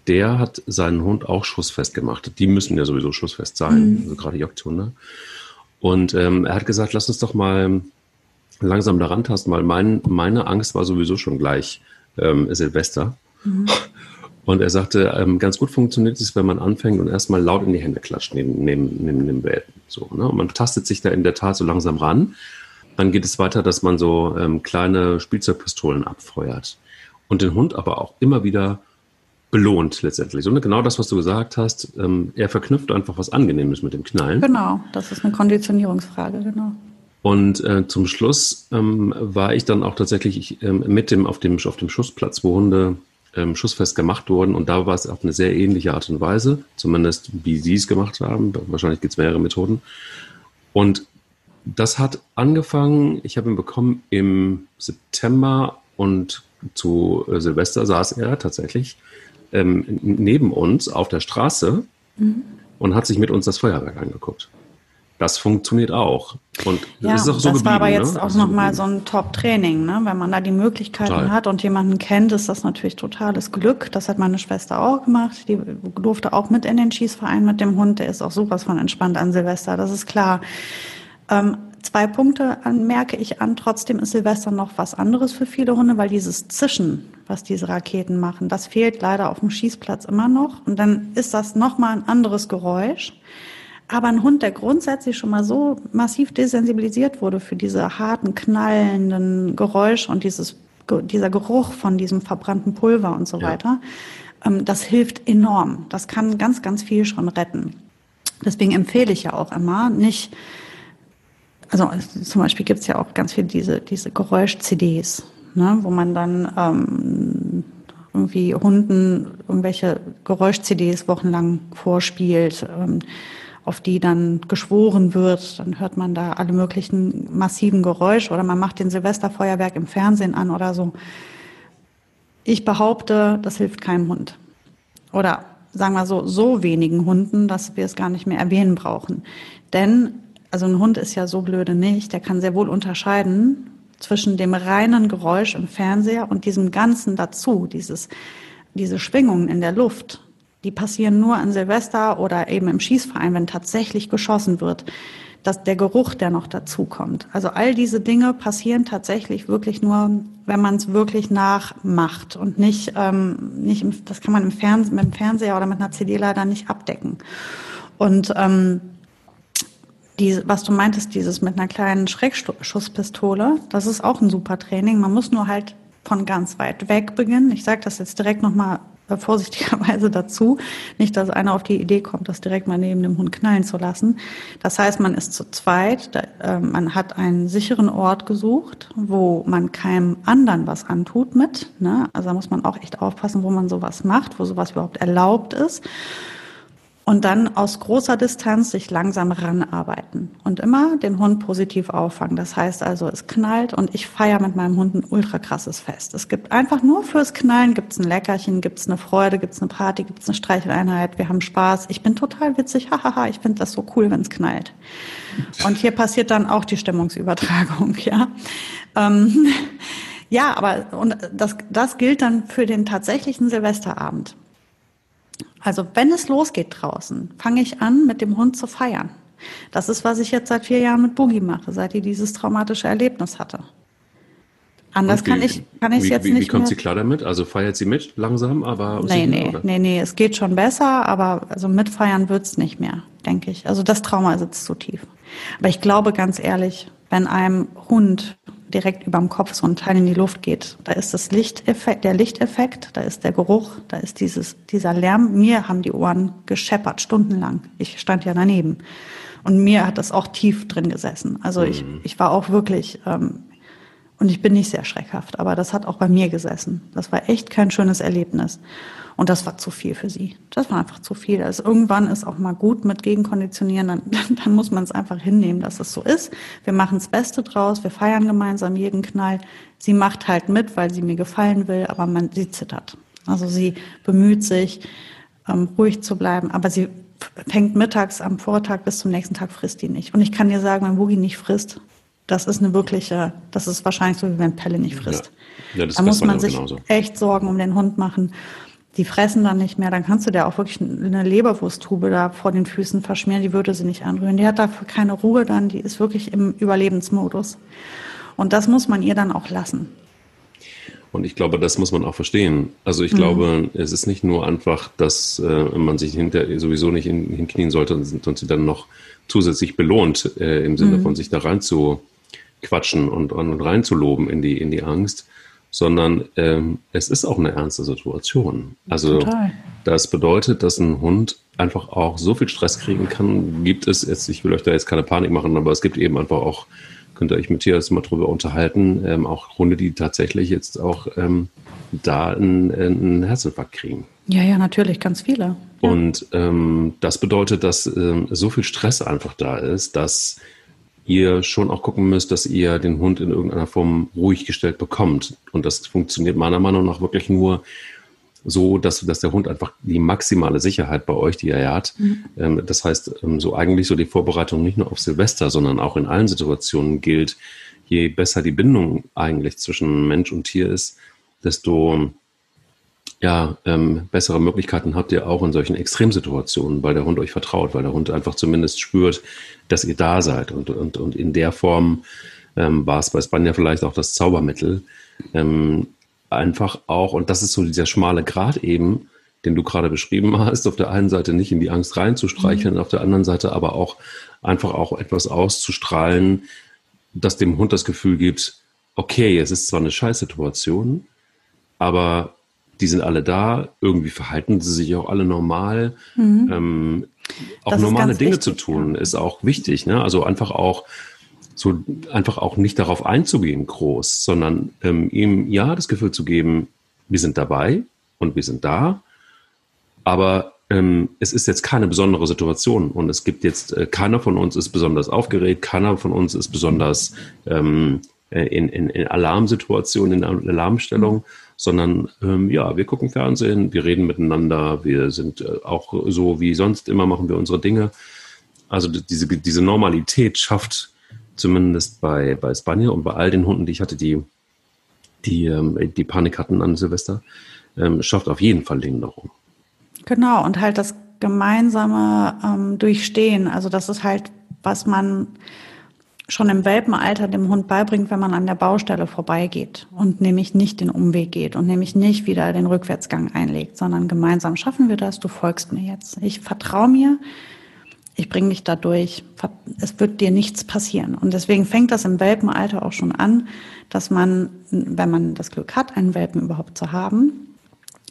der hat seinen Hund auch schussfest gemacht. Die müssen ja sowieso schussfest sein, mhm. also gerade Jagdhunde. Und ähm, er hat gesagt, lass uns doch mal langsam daran tasten, weil mein, meine Angst war sowieso schon gleich ähm, Silvester. Mhm. Und er sagte, ähm, ganz gut funktioniert es, wenn man anfängt und erstmal laut in die Hände klatscht neben, neben, neben dem Bett. So, ne? Und man tastet sich da in der Tat so langsam ran. Dann geht es weiter, dass man so ähm, kleine Spielzeugpistolen abfeuert. Und den Hund aber auch immer wieder belohnt letztendlich. So, ne? Genau das, was du gesagt hast. Ähm, er verknüpft einfach was Angenehmes mit dem Knallen. Genau, das ist eine Konditionierungsfrage, genau. Und äh, zum Schluss ähm, war ich dann auch tatsächlich ähm, mit dem auf dem auf dem Schussplatz, wo Hunde ähm, schussfest gemacht wurden. Und da war es auf eine sehr ähnliche Art und Weise, zumindest wie sie es gemacht haben. Wahrscheinlich gibt es mehrere Methoden. Und das hat angefangen, ich habe ihn bekommen im September und zu äh, Silvester saß er tatsächlich ähm, neben uns auf der Straße mhm. und hat sich mit uns das Feuerwerk angeguckt. Das funktioniert auch. Und ja, das ist auch so das war aber jetzt ne? auch nochmal so ein Top-Training, ne? Wenn man da die Möglichkeiten total. hat und jemanden kennt, ist das natürlich totales Glück. Das hat meine Schwester auch gemacht. Die durfte auch mit in den Schießverein mit dem Hund. Der ist auch sowas von entspannt an Silvester, das ist klar. Ähm, zwei Punkte merke ich an. Trotzdem ist Silvester noch was anderes für viele Hunde, weil dieses Zischen, was diese Raketen machen, das fehlt leider auf dem Schießplatz immer noch. Und dann ist das nochmal ein anderes Geräusch. Aber ein Hund, der grundsätzlich schon mal so massiv desensibilisiert wurde für diese harten, knallenden Geräusche und dieses, dieser Geruch von diesem verbrannten Pulver und so ja. weiter, ähm, das hilft enorm. Das kann ganz, ganz viel schon retten. Deswegen empfehle ich ja auch immer, nicht, also zum Beispiel gibt es ja auch ganz viel diese, diese Geräusch-CDs, ne, wo man dann ähm, irgendwie Hunden irgendwelche Geräusch-CDs wochenlang vorspielt. Ähm, auf die dann geschworen wird. Dann hört man da alle möglichen massiven Geräusche oder man macht den Silvesterfeuerwerk im Fernsehen an oder so. Ich behaupte, das hilft keinem Hund. Oder sagen wir so, so wenigen Hunden, dass wir es gar nicht mehr erwähnen brauchen. Denn, also ein Hund ist ja so blöde nicht, der kann sehr wohl unterscheiden zwischen dem reinen Geräusch im Fernseher und diesem Ganzen dazu, dieses, diese Schwingungen in der Luft die passieren nur an Silvester oder eben im Schießverein, wenn tatsächlich geschossen wird. Dass der Geruch, der noch dazu kommt. Also all diese Dinge passieren tatsächlich wirklich nur, wenn man es wirklich nachmacht und nicht, ähm, nicht im, das kann man im Fernsehen, mit dem Fernseher oder mit einer CD leider nicht abdecken. Und ähm, die, was du meintest, dieses mit einer kleinen Schreckschusspistole, das ist auch ein super Training. Man muss nur halt von ganz weit weg beginnen. Ich sage das jetzt direkt nochmal vorsichtigerweise dazu. Nicht, dass einer auf die Idee kommt, das direkt mal neben dem Hund knallen zu lassen. Das heißt, man ist zu zweit, äh, man hat einen sicheren Ort gesucht, wo man keinem anderen was antut mit. Ne? Also da muss man auch echt aufpassen, wo man sowas macht, wo sowas überhaupt erlaubt ist. Und dann aus großer Distanz sich langsam ranarbeiten und immer den Hund positiv auffangen. Das heißt also, es knallt und ich feiere mit meinem Hund ein ultra krasses Fest. Es gibt einfach nur fürs Knallen gibt's ein Leckerchen, gibt's eine Freude, gibt's eine Party, gibt's eine Streicheleinheit, wir haben Spaß. Ich bin total witzig, hahaha, ich finde das so cool, wenn's knallt. Und hier passiert dann auch die Stimmungsübertragung, ja. Ähm, ja, aber und das, das gilt dann für den tatsächlichen Silvesterabend. Also wenn es losgeht draußen, fange ich an, mit dem Hund zu feiern. Das ist, was ich jetzt seit vier Jahren mit Boogie mache, seit die dieses traumatische Erlebnis hatte. Anders wie, kann ich kann ich jetzt wie, nicht. Wie kommt mehr. sie klar damit? Also feiert sie mit langsam, aber nee nee oder? nee nee es geht schon besser, aber also mitfeiern wird's nicht mehr, denke ich. Also das Trauma sitzt zu tief. Aber ich glaube ganz ehrlich, wenn einem Hund direkt über dem Kopf so ein Teil in die Luft geht. Da ist das Lichteffekt, der Lichteffekt, da ist der Geruch, da ist dieses, dieser Lärm. Mir haben die Ohren gescheppert, stundenlang. Ich stand ja daneben. Und mir hat das auch tief drin gesessen. Also mhm. ich, ich war auch wirklich, ähm, und ich bin nicht sehr schreckhaft, aber das hat auch bei mir gesessen. Das war echt kein schönes Erlebnis. Und das war zu viel für sie. Das war einfach zu viel. Also irgendwann ist auch mal gut mit Gegenkonditionieren. Dann, dann muss man es einfach hinnehmen, dass es so ist. Wir machen das Beste draus. Wir feiern gemeinsam jeden Knall. Sie macht halt mit, weil sie mir gefallen will, aber man, sie zittert. Also sie bemüht sich, ähm, ruhig zu bleiben, aber sie fängt mittags am Vortag bis zum nächsten Tag frisst die nicht. Und ich kann dir sagen, wenn Boogie nicht frisst, das ist eine wirkliche, das ist wahrscheinlich so, wie wenn Pelle nicht frisst. Ja. Ja, da muss man sich genauso. echt Sorgen um den Hund machen die fressen dann nicht mehr, dann kannst du der auch wirklich eine Leberwursttube da vor den Füßen verschmieren, die würde sie nicht anrühren. Die hat dafür keine Ruhe dann, die ist wirklich im Überlebensmodus. Und das muss man ihr dann auch lassen. Und ich glaube, das muss man auch verstehen. Also ich mhm. glaube, es ist nicht nur einfach, dass äh, man sich hinter sowieso nicht in, hinknien sollte und, und sie dann noch zusätzlich belohnt, äh, im Sinne mhm. von sich da rein zu quatschen und, und reinzuloben in die, in die Angst, sondern ähm, es ist auch eine ernste Situation. Also Total. das bedeutet, dass ein Hund einfach auch so viel Stress kriegen kann. Gibt es jetzt, ich will euch da jetzt keine Panik machen, aber es gibt eben einfach auch, könnt ihr euch mit Tias mal drüber unterhalten, ähm, auch Hunde, die tatsächlich jetzt auch ähm, da einen, einen Herzinfarkt kriegen. Ja, ja, natürlich, ganz viele. Ja. Und ähm, das bedeutet, dass ähm, so viel Stress einfach da ist, dass ihr schon auch gucken müsst, dass ihr den Hund in irgendeiner Form ruhig gestellt bekommt. Und das funktioniert meiner Meinung nach wirklich nur so, dass, dass der Hund einfach die maximale Sicherheit bei euch, die er hat, mhm. ähm, das heißt, ähm, so eigentlich so die Vorbereitung nicht nur auf Silvester, sondern auch in allen Situationen gilt, je besser die Bindung eigentlich zwischen Mensch und Tier ist, desto ja, ähm, bessere Möglichkeiten habt ihr auch in solchen Extremsituationen, weil der Hund euch vertraut, weil der Hund einfach zumindest spürt, dass ihr da seid. Und, und, und in der Form ähm, war es bei Spanja vielleicht auch das Zaubermittel. Ähm, einfach auch, und das ist so dieser schmale Grat eben, den du gerade beschrieben hast, auf der einen Seite nicht in die Angst reinzustreicheln, mhm. auf der anderen Seite aber auch einfach auch etwas auszustrahlen, das dem Hund das Gefühl gibt, okay, es ist zwar eine Scheißsituation, aber die sind alle da, irgendwie verhalten sie sich auch alle normal. Mhm. Ähm, auch das normale Dinge wichtig, zu tun, ja. ist auch wichtig. Ne? Also einfach auch so einfach auch nicht darauf einzugehen, groß, sondern ähm, ihm ja das Gefühl zu geben, wir sind dabei und wir sind da, aber ähm, es ist jetzt keine besondere Situation und es gibt jetzt, äh, keiner von uns ist besonders aufgeregt, keiner von uns ist besonders ähm, äh, in, in, in Alarmsituationen, in Alarmstellung, sondern ähm, ja, wir gucken Fernsehen, wir reden miteinander, wir sind äh, auch so wie sonst immer, machen wir unsere Dinge. Also diese, diese Normalität schafft zumindest bei, bei Spanier und bei all den Hunden, die ich hatte, die, die, ähm, die Panik hatten an Silvester, ähm, schafft auf jeden Fall Linderung. Genau, und halt das gemeinsame ähm, Durchstehen. Also das ist halt, was man schon im Welpenalter dem Hund beibringt, wenn man an der Baustelle vorbeigeht und nämlich nicht den Umweg geht und nämlich nicht wieder den Rückwärtsgang einlegt, sondern gemeinsam schaffen wir das, du folgst mir jetzt. Ich vertraue mir, ich bringe dich da durch, es wird dir nichts passieren. Und deswegen fängt das im Welpenalter auch schon an, dass man, wenn man das Glück hat, einen Welpen überhaupt zu haben,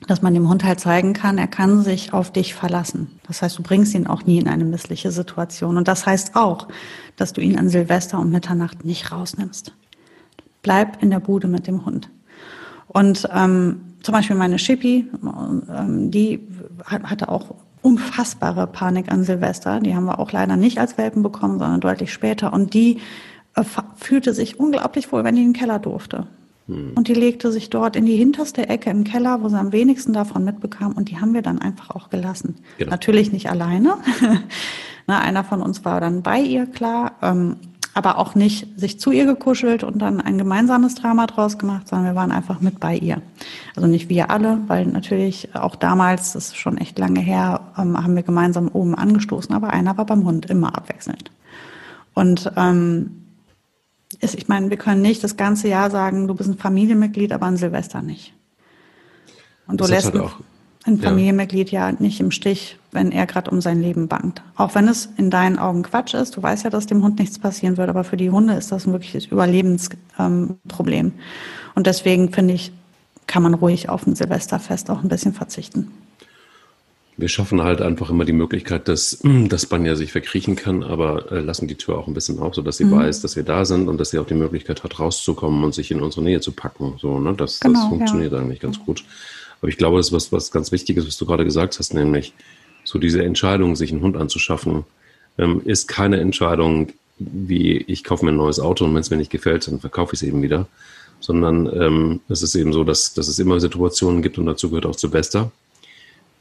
dass man dem Hund halt zeigen kann, er kann sich auf dich verlassen. Das heißt, du bringst ihn auch nie in eine missliche Situation. Und das heißt auch, dass du ihn an Silvester und Mitternacht nicht rausnimmst. Bleib in der Bude mit dem Hund. Und ähm, zum Beispiel meine Schippi, ähm, die hatte auch unfassbare Panik an Silvester. Die haben wir auch leider nicht als Welpen bekommen, sondern deutlich später. Und die äh, fühlte sich unglaublich wohl, wenn die in den Keller durfte. Hm. Und die legte sich dort in die hinterste Ecke im Keller, wo sie am wenigsten davon mitbekam. Und die haben wir dann einfach auch gelassen. Genau. Natürlich nicht alleine. Na, einer von uns war dann bei ihr, klar. Ähm, aber auch nicht sich zu ihr gekuschelt und dann ein gemeinsames Drama draus gemacht, sondern wir waren einfach mit bei ihr. Also nicht wir alle, weil natürlich auch damals, das ist schon echt lange her, ähm, haben wir gemeinsam oben angestoßen, aber einer war beim Hund immer abwechselnd. Und ähm, ist, ich meine, wir können nicht das ganze Jahr sagen, du bist ein Familienmitglied, aber ein Silvester nicht. Und du lässt halt auch, ein Familienmitglied ja. ja nicht im Stich, wenn er gerade um sein Leben bangt. Auch wenn es in deinen Augen Quatsch ist, du weißt ja, dass dem Hund nichts passieren wird, aber für die Hunde ist das ein wirkliches Überlebensproblem. Ähm, Und deswegen finde ich, kann man ruhig auf ein Silvesterfest auch ein bisschen verzichten. Wir schaffen halt einfach immer die Möglichkeit, dass, dass Banja sich verkriechen kann, aber äh, lassen die Tür auch ein bisschen auf, sodass sie mhm. weiß, dass wir da sind und dass sie auch die Möglichkeit hat, rauszukommen und sich in unsere Nähe zu packen. So, ne? Das, genau, das funktioniert ja. eigentlich ganz gut. Aber ich glaube, das ist was, was ganz Wichtiges, was du gerade gesagt hast, nämlich so diese Entscheidung, sich einen Hund anzuschaffen, ähm, ist keine Entscheidung, wie ich kaufe mir ein neues Auto und wenn es mir nicht gefällt, dann verkaufe ich es eben wieder. Sondern ähm, es ist eben so, dass, dass es immer Situationen gibt und dazu gehört auch zu Bester,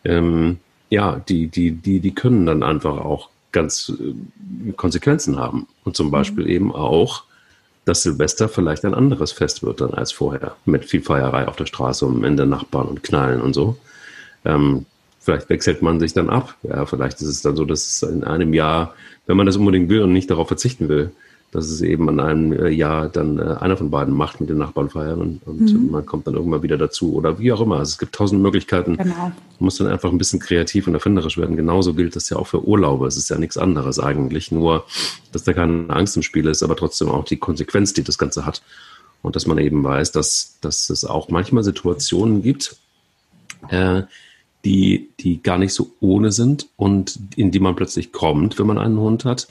ähm, ja, die, die, die, die können dann einfach auch ganz äh, Konsequenzen haben. Und zum Beispiel mhm. eben auch, dass Silvester vielleicht ein anderes Fest wird dann als vorher. Mit viel Feierei auf der Straße und Ende Nachbarn und Knallen und so. Ähm, vielleicht wechselt man sich dann ab. Ja, vielleicht ist es dann so, dass es in einem Jahr, wenn man das unbedingt will und nicht darauf verzichten will, dass es eben an einem äh, Jahr dann äh, einer von beiden macht mit den Nachbarn feiern und, und mhm. man kommt dann irgendwann wieder dazu oder wie auch immer. Also es gibt tausend Möglichkeiten. Genau. Man muss dann einfach ein bisschen kreativ und erfinderisch werden. Genauso gilt das ja auch für Urlaube. Es ist ja nichts anderes eigentlich, nur dass da keine Angst im Spiel ist, aber trotzdem auch die Konsequenz, die das Ganze hat. Und dass man eben weiß, dass, dass es auch manchmal Situationen gibt, äh, die, die gar nicht so ohne sind und in die man plötzlich kommt, wenn man einen Hund hat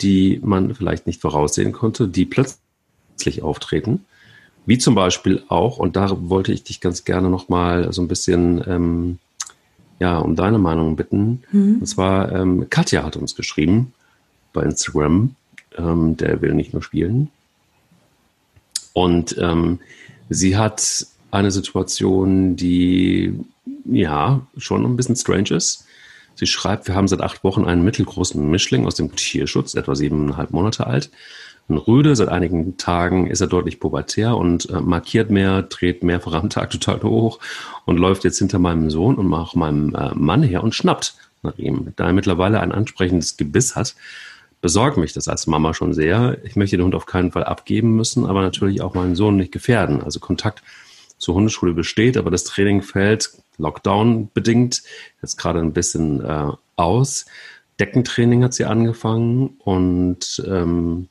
die man vielleicht nicht voraussehen konnte, die plötzlich auftreten. Wie zum Beispiel auch, und da wollte ich dich ganz gerne nochmal so ein bisschen ähm, ja, um deine Meinung bitten. Mhm. Und zwar, ähm, Katja hat uns geschrieben bei Instagram, ähm, der will nicht nur spielen. Und ähm, sie hat eine Situation, die ja schon ein bisschen strange ist. Sie schreibt, wir haben seit acht Wochen einen mittelgroßen Mischling aus dem Tierschutz, etwa siebeneinhalb Monate alt. Ein Rüde, seit einigen Tagen ist er deutlich pubertär und äh, markiert mehr, dreht mehrfach am Tag total hoch und läuft jetzt hinter meinem Sohn und auch meinem äh, Mann her und schnappt nach ihm. Da er mittlerweile ein ansprechendes Gebiss hat, besorgt mich das als Mama schon sehr. Ich möchte den Hund auf keinen Fall abgeben müssen, aber natürlich auch meinen Sohn nicht gefährden. Also Kontakt zur Hundeschule besteht, aber das Training fällt Lockdown bedingt jetzt gerade ein bisschen äh, aus. Deckentraining hat sie angefangen und ähm,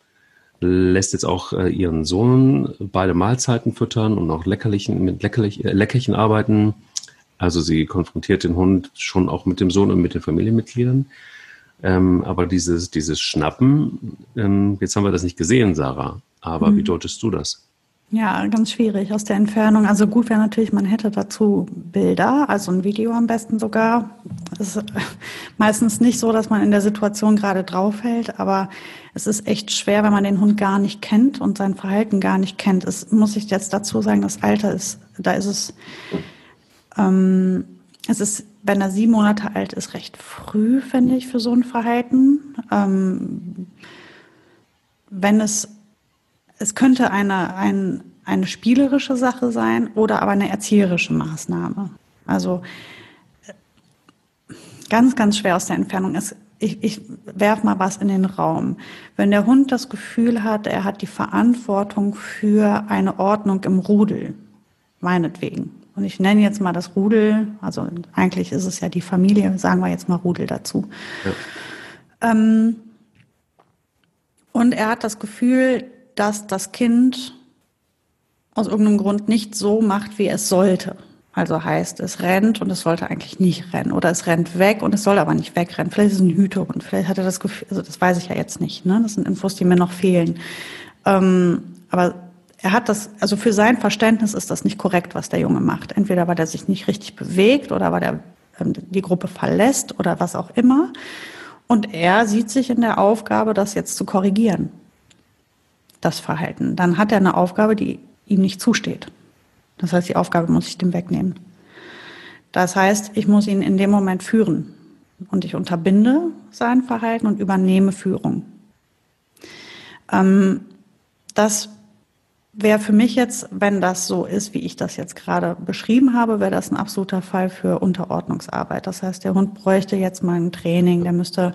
lässt jetzt auch äh, ihren Sohn beide Mahlzeiten füttern und auch leckerlichen, mit leckerlich, äh, Leckerchen arbeiten. Also sie konfrontiert den Hund schon auch mit dem Sohn und mit den Familienmitgliedern. Ähm, aber dieses, dieses Schnappen, ähm, jetzt haben wir das nicht gesehen, Sarah. Aber mhm. wie deutest du das? Ja, ganz schwierig aus der Entfernung. Also gut wäre natürlich, man hätte dazu Bilder, also ein Video am besten sogar. Es ist meistens nicht so, dass man in der Situation gerade draufhält, aber es ist echt schwer, wenn man den Hund gar nicht kennt und sein Verhalten gar nicht kennt. Es muss ich jetzt dazu sagen, das Alter ist, da ist es, ähm, es ist, wenn er sieben Monate alt ist, recht früh, finde ich, für so ein Verhalten. Ähm, wenn es es könnte eine, ein, eine spielerische Sache sein oder aber eine erzieherische Maßnahme. Also ganz, ganz schwer aus der Entfernung. Es, ich, ich werfe mal was in den Raum. Wenn der Hund das Gefühl hat, er hat die Verantwortung für eine Ordnung im Rudel, meinetwegen. Und ich nenne jetzt mal das Rudel, also eigentlich ist es ja die Familie, sagen wir jetzt mal Rudel dazu. Ja. Ähm, und er hat das Gefühl, dass das Kind aus irgendeinem Grund nicht so macht, wie es sollte. Also heißt, es rennt und es sollte eigentlich nicht rennen. Oder es rennt weg und es soll aber nicht wegrennen. Vielleicht ist es ein Hütehund. Vielleicht hat er das Gefühl, also das weiß ich ja jetzt nicht. Ne? Das sind Infos, die mir noch fehlen. Ähm, aber er hat das, also für sein Verständnis ist das nicht korrekt, was der Junge macht. Entweder weil er sich nicht richtig bewegt oder weil er ähm, die Gruppe verlässt oder was auch immer. Und er sieht sich in der Aufgabe, das jetzt zu korrigieren, das Verhalten. Dann hat er eine Aufgabe, die ihm nicht zusteht. Das heißt, die Aufgabe muss ich dem wegnehmen. Das heißt, ich muss ihn in dem Moment führen. Und ich unterbinde sein Verhalten und übernehme Führung. Ähm, das wäre für mich jetzt, wenn das so ist, wie ich das jetzt gerade beschrieben habe, wäre das ein absoluter Fall für Unterordnungsarbeit. Das heißt, der Hund bräuchte jetzt mal ein Training, der müsste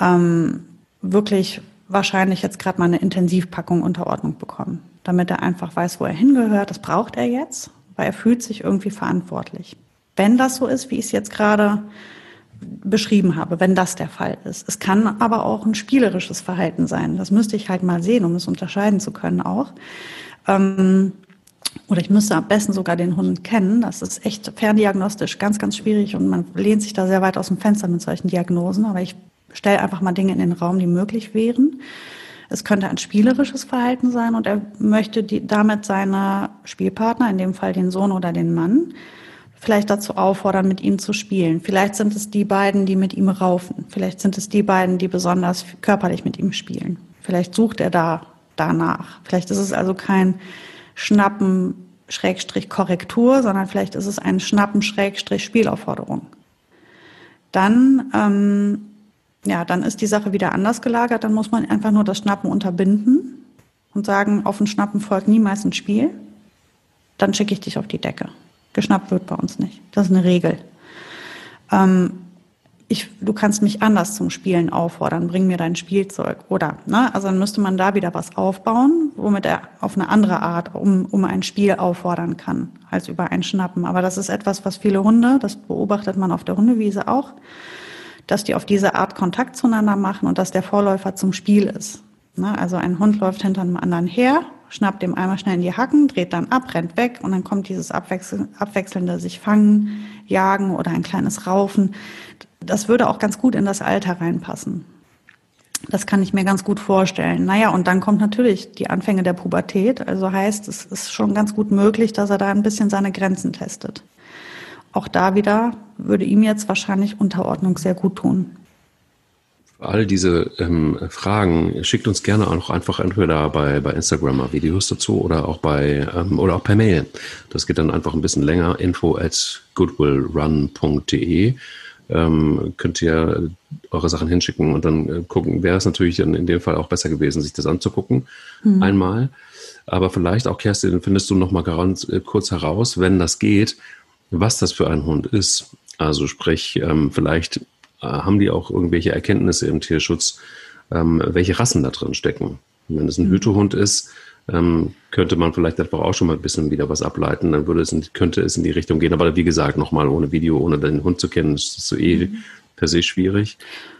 ähm, wirklich wahrscheinlich jetzt gerade mal eine Intensivpackung Unterordnung bekommen, damit er einfach weiß, wo er hingehört. Das braucht er jetzt, weil er fühlt sich irgendwie verantwortlich. Wenn das so ist, wie ich es jetzt gerade beschrieben habe, wenn das der Fall ist. Es kann aber auch ein spielerisches Verhalten sein. Das müsste ich halt mal sehen, um es unterscheiden zu können auch. Ähm, oder ich müsste am besten sogar den Hund kennen. Das ist echt ferndiagnostisch ganz, ganz schwierig und man lehnt sich da sehr weit aus dem Fenster mit solchen Diagnosen. Aber ich stelle einfach mal Dinge in den Raum, die möglich wären. Es könnte ein spielerisches Verhalten sein und er möchte die, damit seine Spielpartner, in dem Fall den Sohn oder den Mann, vielleicht dazu auffordern, mit ihm zu spielen. Vielleicht sind es die beiden, die mit ihm raufen. Vielleicht sind es die beiden, die besonders körperlich mit ihm spielen. Vielleicht sucht er da danach. Vielleicht ist es also kein Schnappen Schrägstrich Korrektur, sondern vielleicht ist es ein Schnappen Schrägstrich Spielaufforderung. Dann, ähm, ja, dann ist die Sache wieder anders gelagert. Dann muss man einfach nur das Schnappen unterbinden und sagen, auf ein Schnappen folgt niemals ein Spiel. Dann schicke ich dich auf die Decke. Geschnappt wird bei uns nicht. Das ist eine Regel. Ähm, ich, du kannst mich anders zum Spielen auffordern, bring mir dein Spielzeug. Oder, ne? Also dann müsste man da wieder was aufbauen, womit er auf eine andere Art um, um ein Spiel auffordern kann, als über ein Schnappen. Aber das ist etwas, was viele Hunde, das beobachtet man auf der Hundewiese auch, dass die auf diese Art Kontakt zueinander machen und dass der Vorläufer zum Spiel ist. Ne? Also ein Hund läuft hinter einem anderen her schnappt dem einmal schnell in die Hacken, dreht dann ab, rennt weg und dann kommt dieses Abwechsel abwechselnde sich fangen, jagen oder ein kleines Raufen. Das würde auch ganz gut in das Alter reinpassen. Das kann ich mir ganz gut vorstellen. Naja, und dann kommt natürlich die Anfänge der Pubertät. Also heißt, es ist schon ganz gut möglich, dass er da ein bisschen seine Grenzen testet. Auch da wieder würde ihm jetzt wahrscheinlich Unterordnung sehr gut tun all diese ähm, Fragen, schickt uns gerne auch einfach entweder bei, bei Instagram mal Videos dazu oder auch bei ähm, oder auch per Mail. Das geht dann einfach ein bisschen länger. Info at goodwillrun.de ähm, könnt ihr eure Sachen hinschicken und dann äh, gucken. Wäre es natürlich in, in dem Fall auch besser gewesen, sich das anzugucken. Mhm. Einmal. Aber vielleicht auch, Kerstin, findest du noch mal ganz äh, kurz heraus, wenn das geht, was das für ein Hund ist. Also sprich, ähm, vielleicht äh, haben die auch irgendwelche Erkenntnisse im Tierschutz, ähm, welche Rassen da drin stecken. Wenn es ein mhm. Hütehund ist, ähm, könnte man vielleicht einfach auch schon mal ein bisschen wieder was ableiten. Dann würde es in, könnte es in die Richtung gehen. Aber wie gesagt, nochmal ohne Video, ohne den Hund zu kennen, ist so eh mhm. per se schwierig.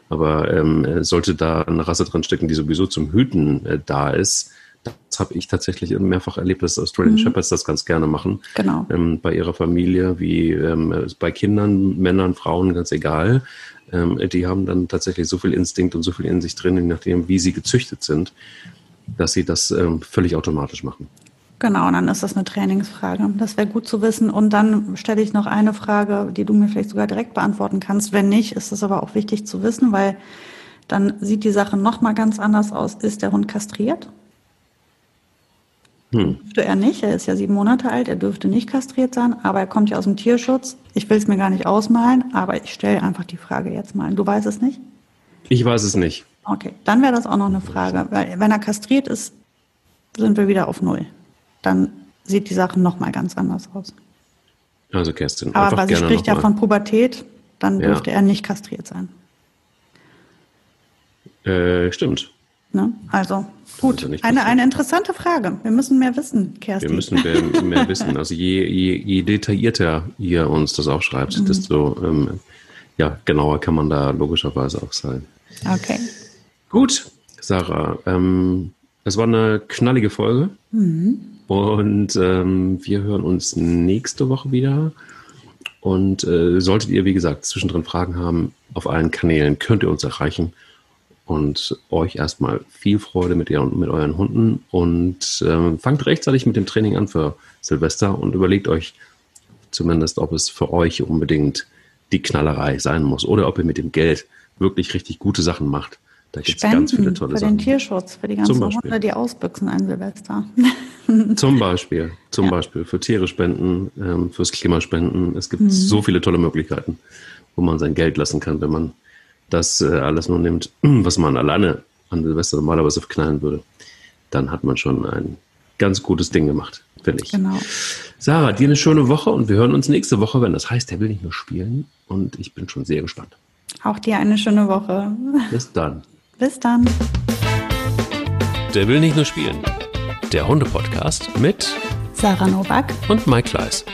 Aber ähm, sollte da eine Rasse drin stecken, die sowieso zum Hüten äh, da ist, das habe ich tatsächlich mehrfach erlebt, dass Australian mhm. Shepherds das ganz gerne machen. Genau. Ähm, bei ihrer Familie, wie ähm, bei Kindern, Männern, Frauen, ganz egal. Ähm, die haben dann tatsächlich so viel Instinkt und so viel in sich drin, je nachdem, wie sie gezüchtet sind, dass sie das ähm, völlig automatisch machen. Genau, und dann ist das eine Trainingsfrage. Das wäre gut zu wissen. Und dann stelle ich noch eine Frage, die du mir vielleicht sogar direkt beantworten kannst. Wenn nicht, ist es aber auch wichtig zu wissen, weil dann sieht die Sache noch mal ganz anders aus. Ist der Hund kastriert? Hm. Dürfte er nicht, er ist ja sieben Monate alt, er dürfte nicht kastriert sein, aber er kommt ja aus dem Tierschutz. Ich will es mir gar nicht ausmalen, aber ich stelle einfach die Frage jetzt mal. Du weißt es nicht? Ich weiß es nicht. Okay, dann wäre das auch noch eine Frage, weil wenn er kastriert ist, sind wir wieder auf Null. Dann sieht die Sache noch mal ganz anders aus. Also Kerstin, aber weil sie spricht ja von Pubertät, dann ja. dürfte er nicht kastriert sein. Äh, stimmt. Ne? Also gut, also eine, eine interessante Frage. Wir müssen mehr wissen, Kerstin. Wir müssen mehr, mehr wissen. Also je, je, je, detaillierter ihr uns das auch schreibt, mhm. desto ähm, ja, genauer kann man da logischerweise auch sein. Okay. Gut, Sarah. Ähm, es war eine knallige Folge. Mhm. Und ähm, wir hören uns nächste Woche wieder. Und äh, solltet ihr, wie gesagt, zwischendrin Fragen haben, auf allen Kanälen könnt ihr uns erreichen und euch erstmal viel Freude mit, ihr, mit euren Hunden und ähm, fangt rechtzeitig mit dem Training an für Silvester und überlegt euch zumindest, ob es für euch unbedingt die Knallerei sein muss oder ob ihr mit dem Geld wirklich richtig gute Sachen macht. Da gibt es ganz viele tolle für Sachen. den Tierschutz, für die ganzen Hunde, die ausbüchsen ein Silvester. Zum Beispiel, zum ja. Beispiel für Tiere spenden, ähm, fürs Klima spenden. Es gibt mhm. so viele tolle Möglichkeiten, wo man sein Geld lassen kann, wenn man das äh, alles nur nimmt, was man alleine an Silvester normalerweise verknallen würde. Dann hat man schon ein ganz gutes Ding gemacht, finde ich. Genau. Sarah, dir eine schöne Woche und wir hören uns nächste Woche, wenn das heißt, der will nicht nur spielen. Und ich bin schon sehr gespannt. Auch dir eine schöne Woche. Bis dann. Bis dann. Der will nicht nur spielen. Der Hunde-Podcast mit Sarah Novak und Mike Kleiss.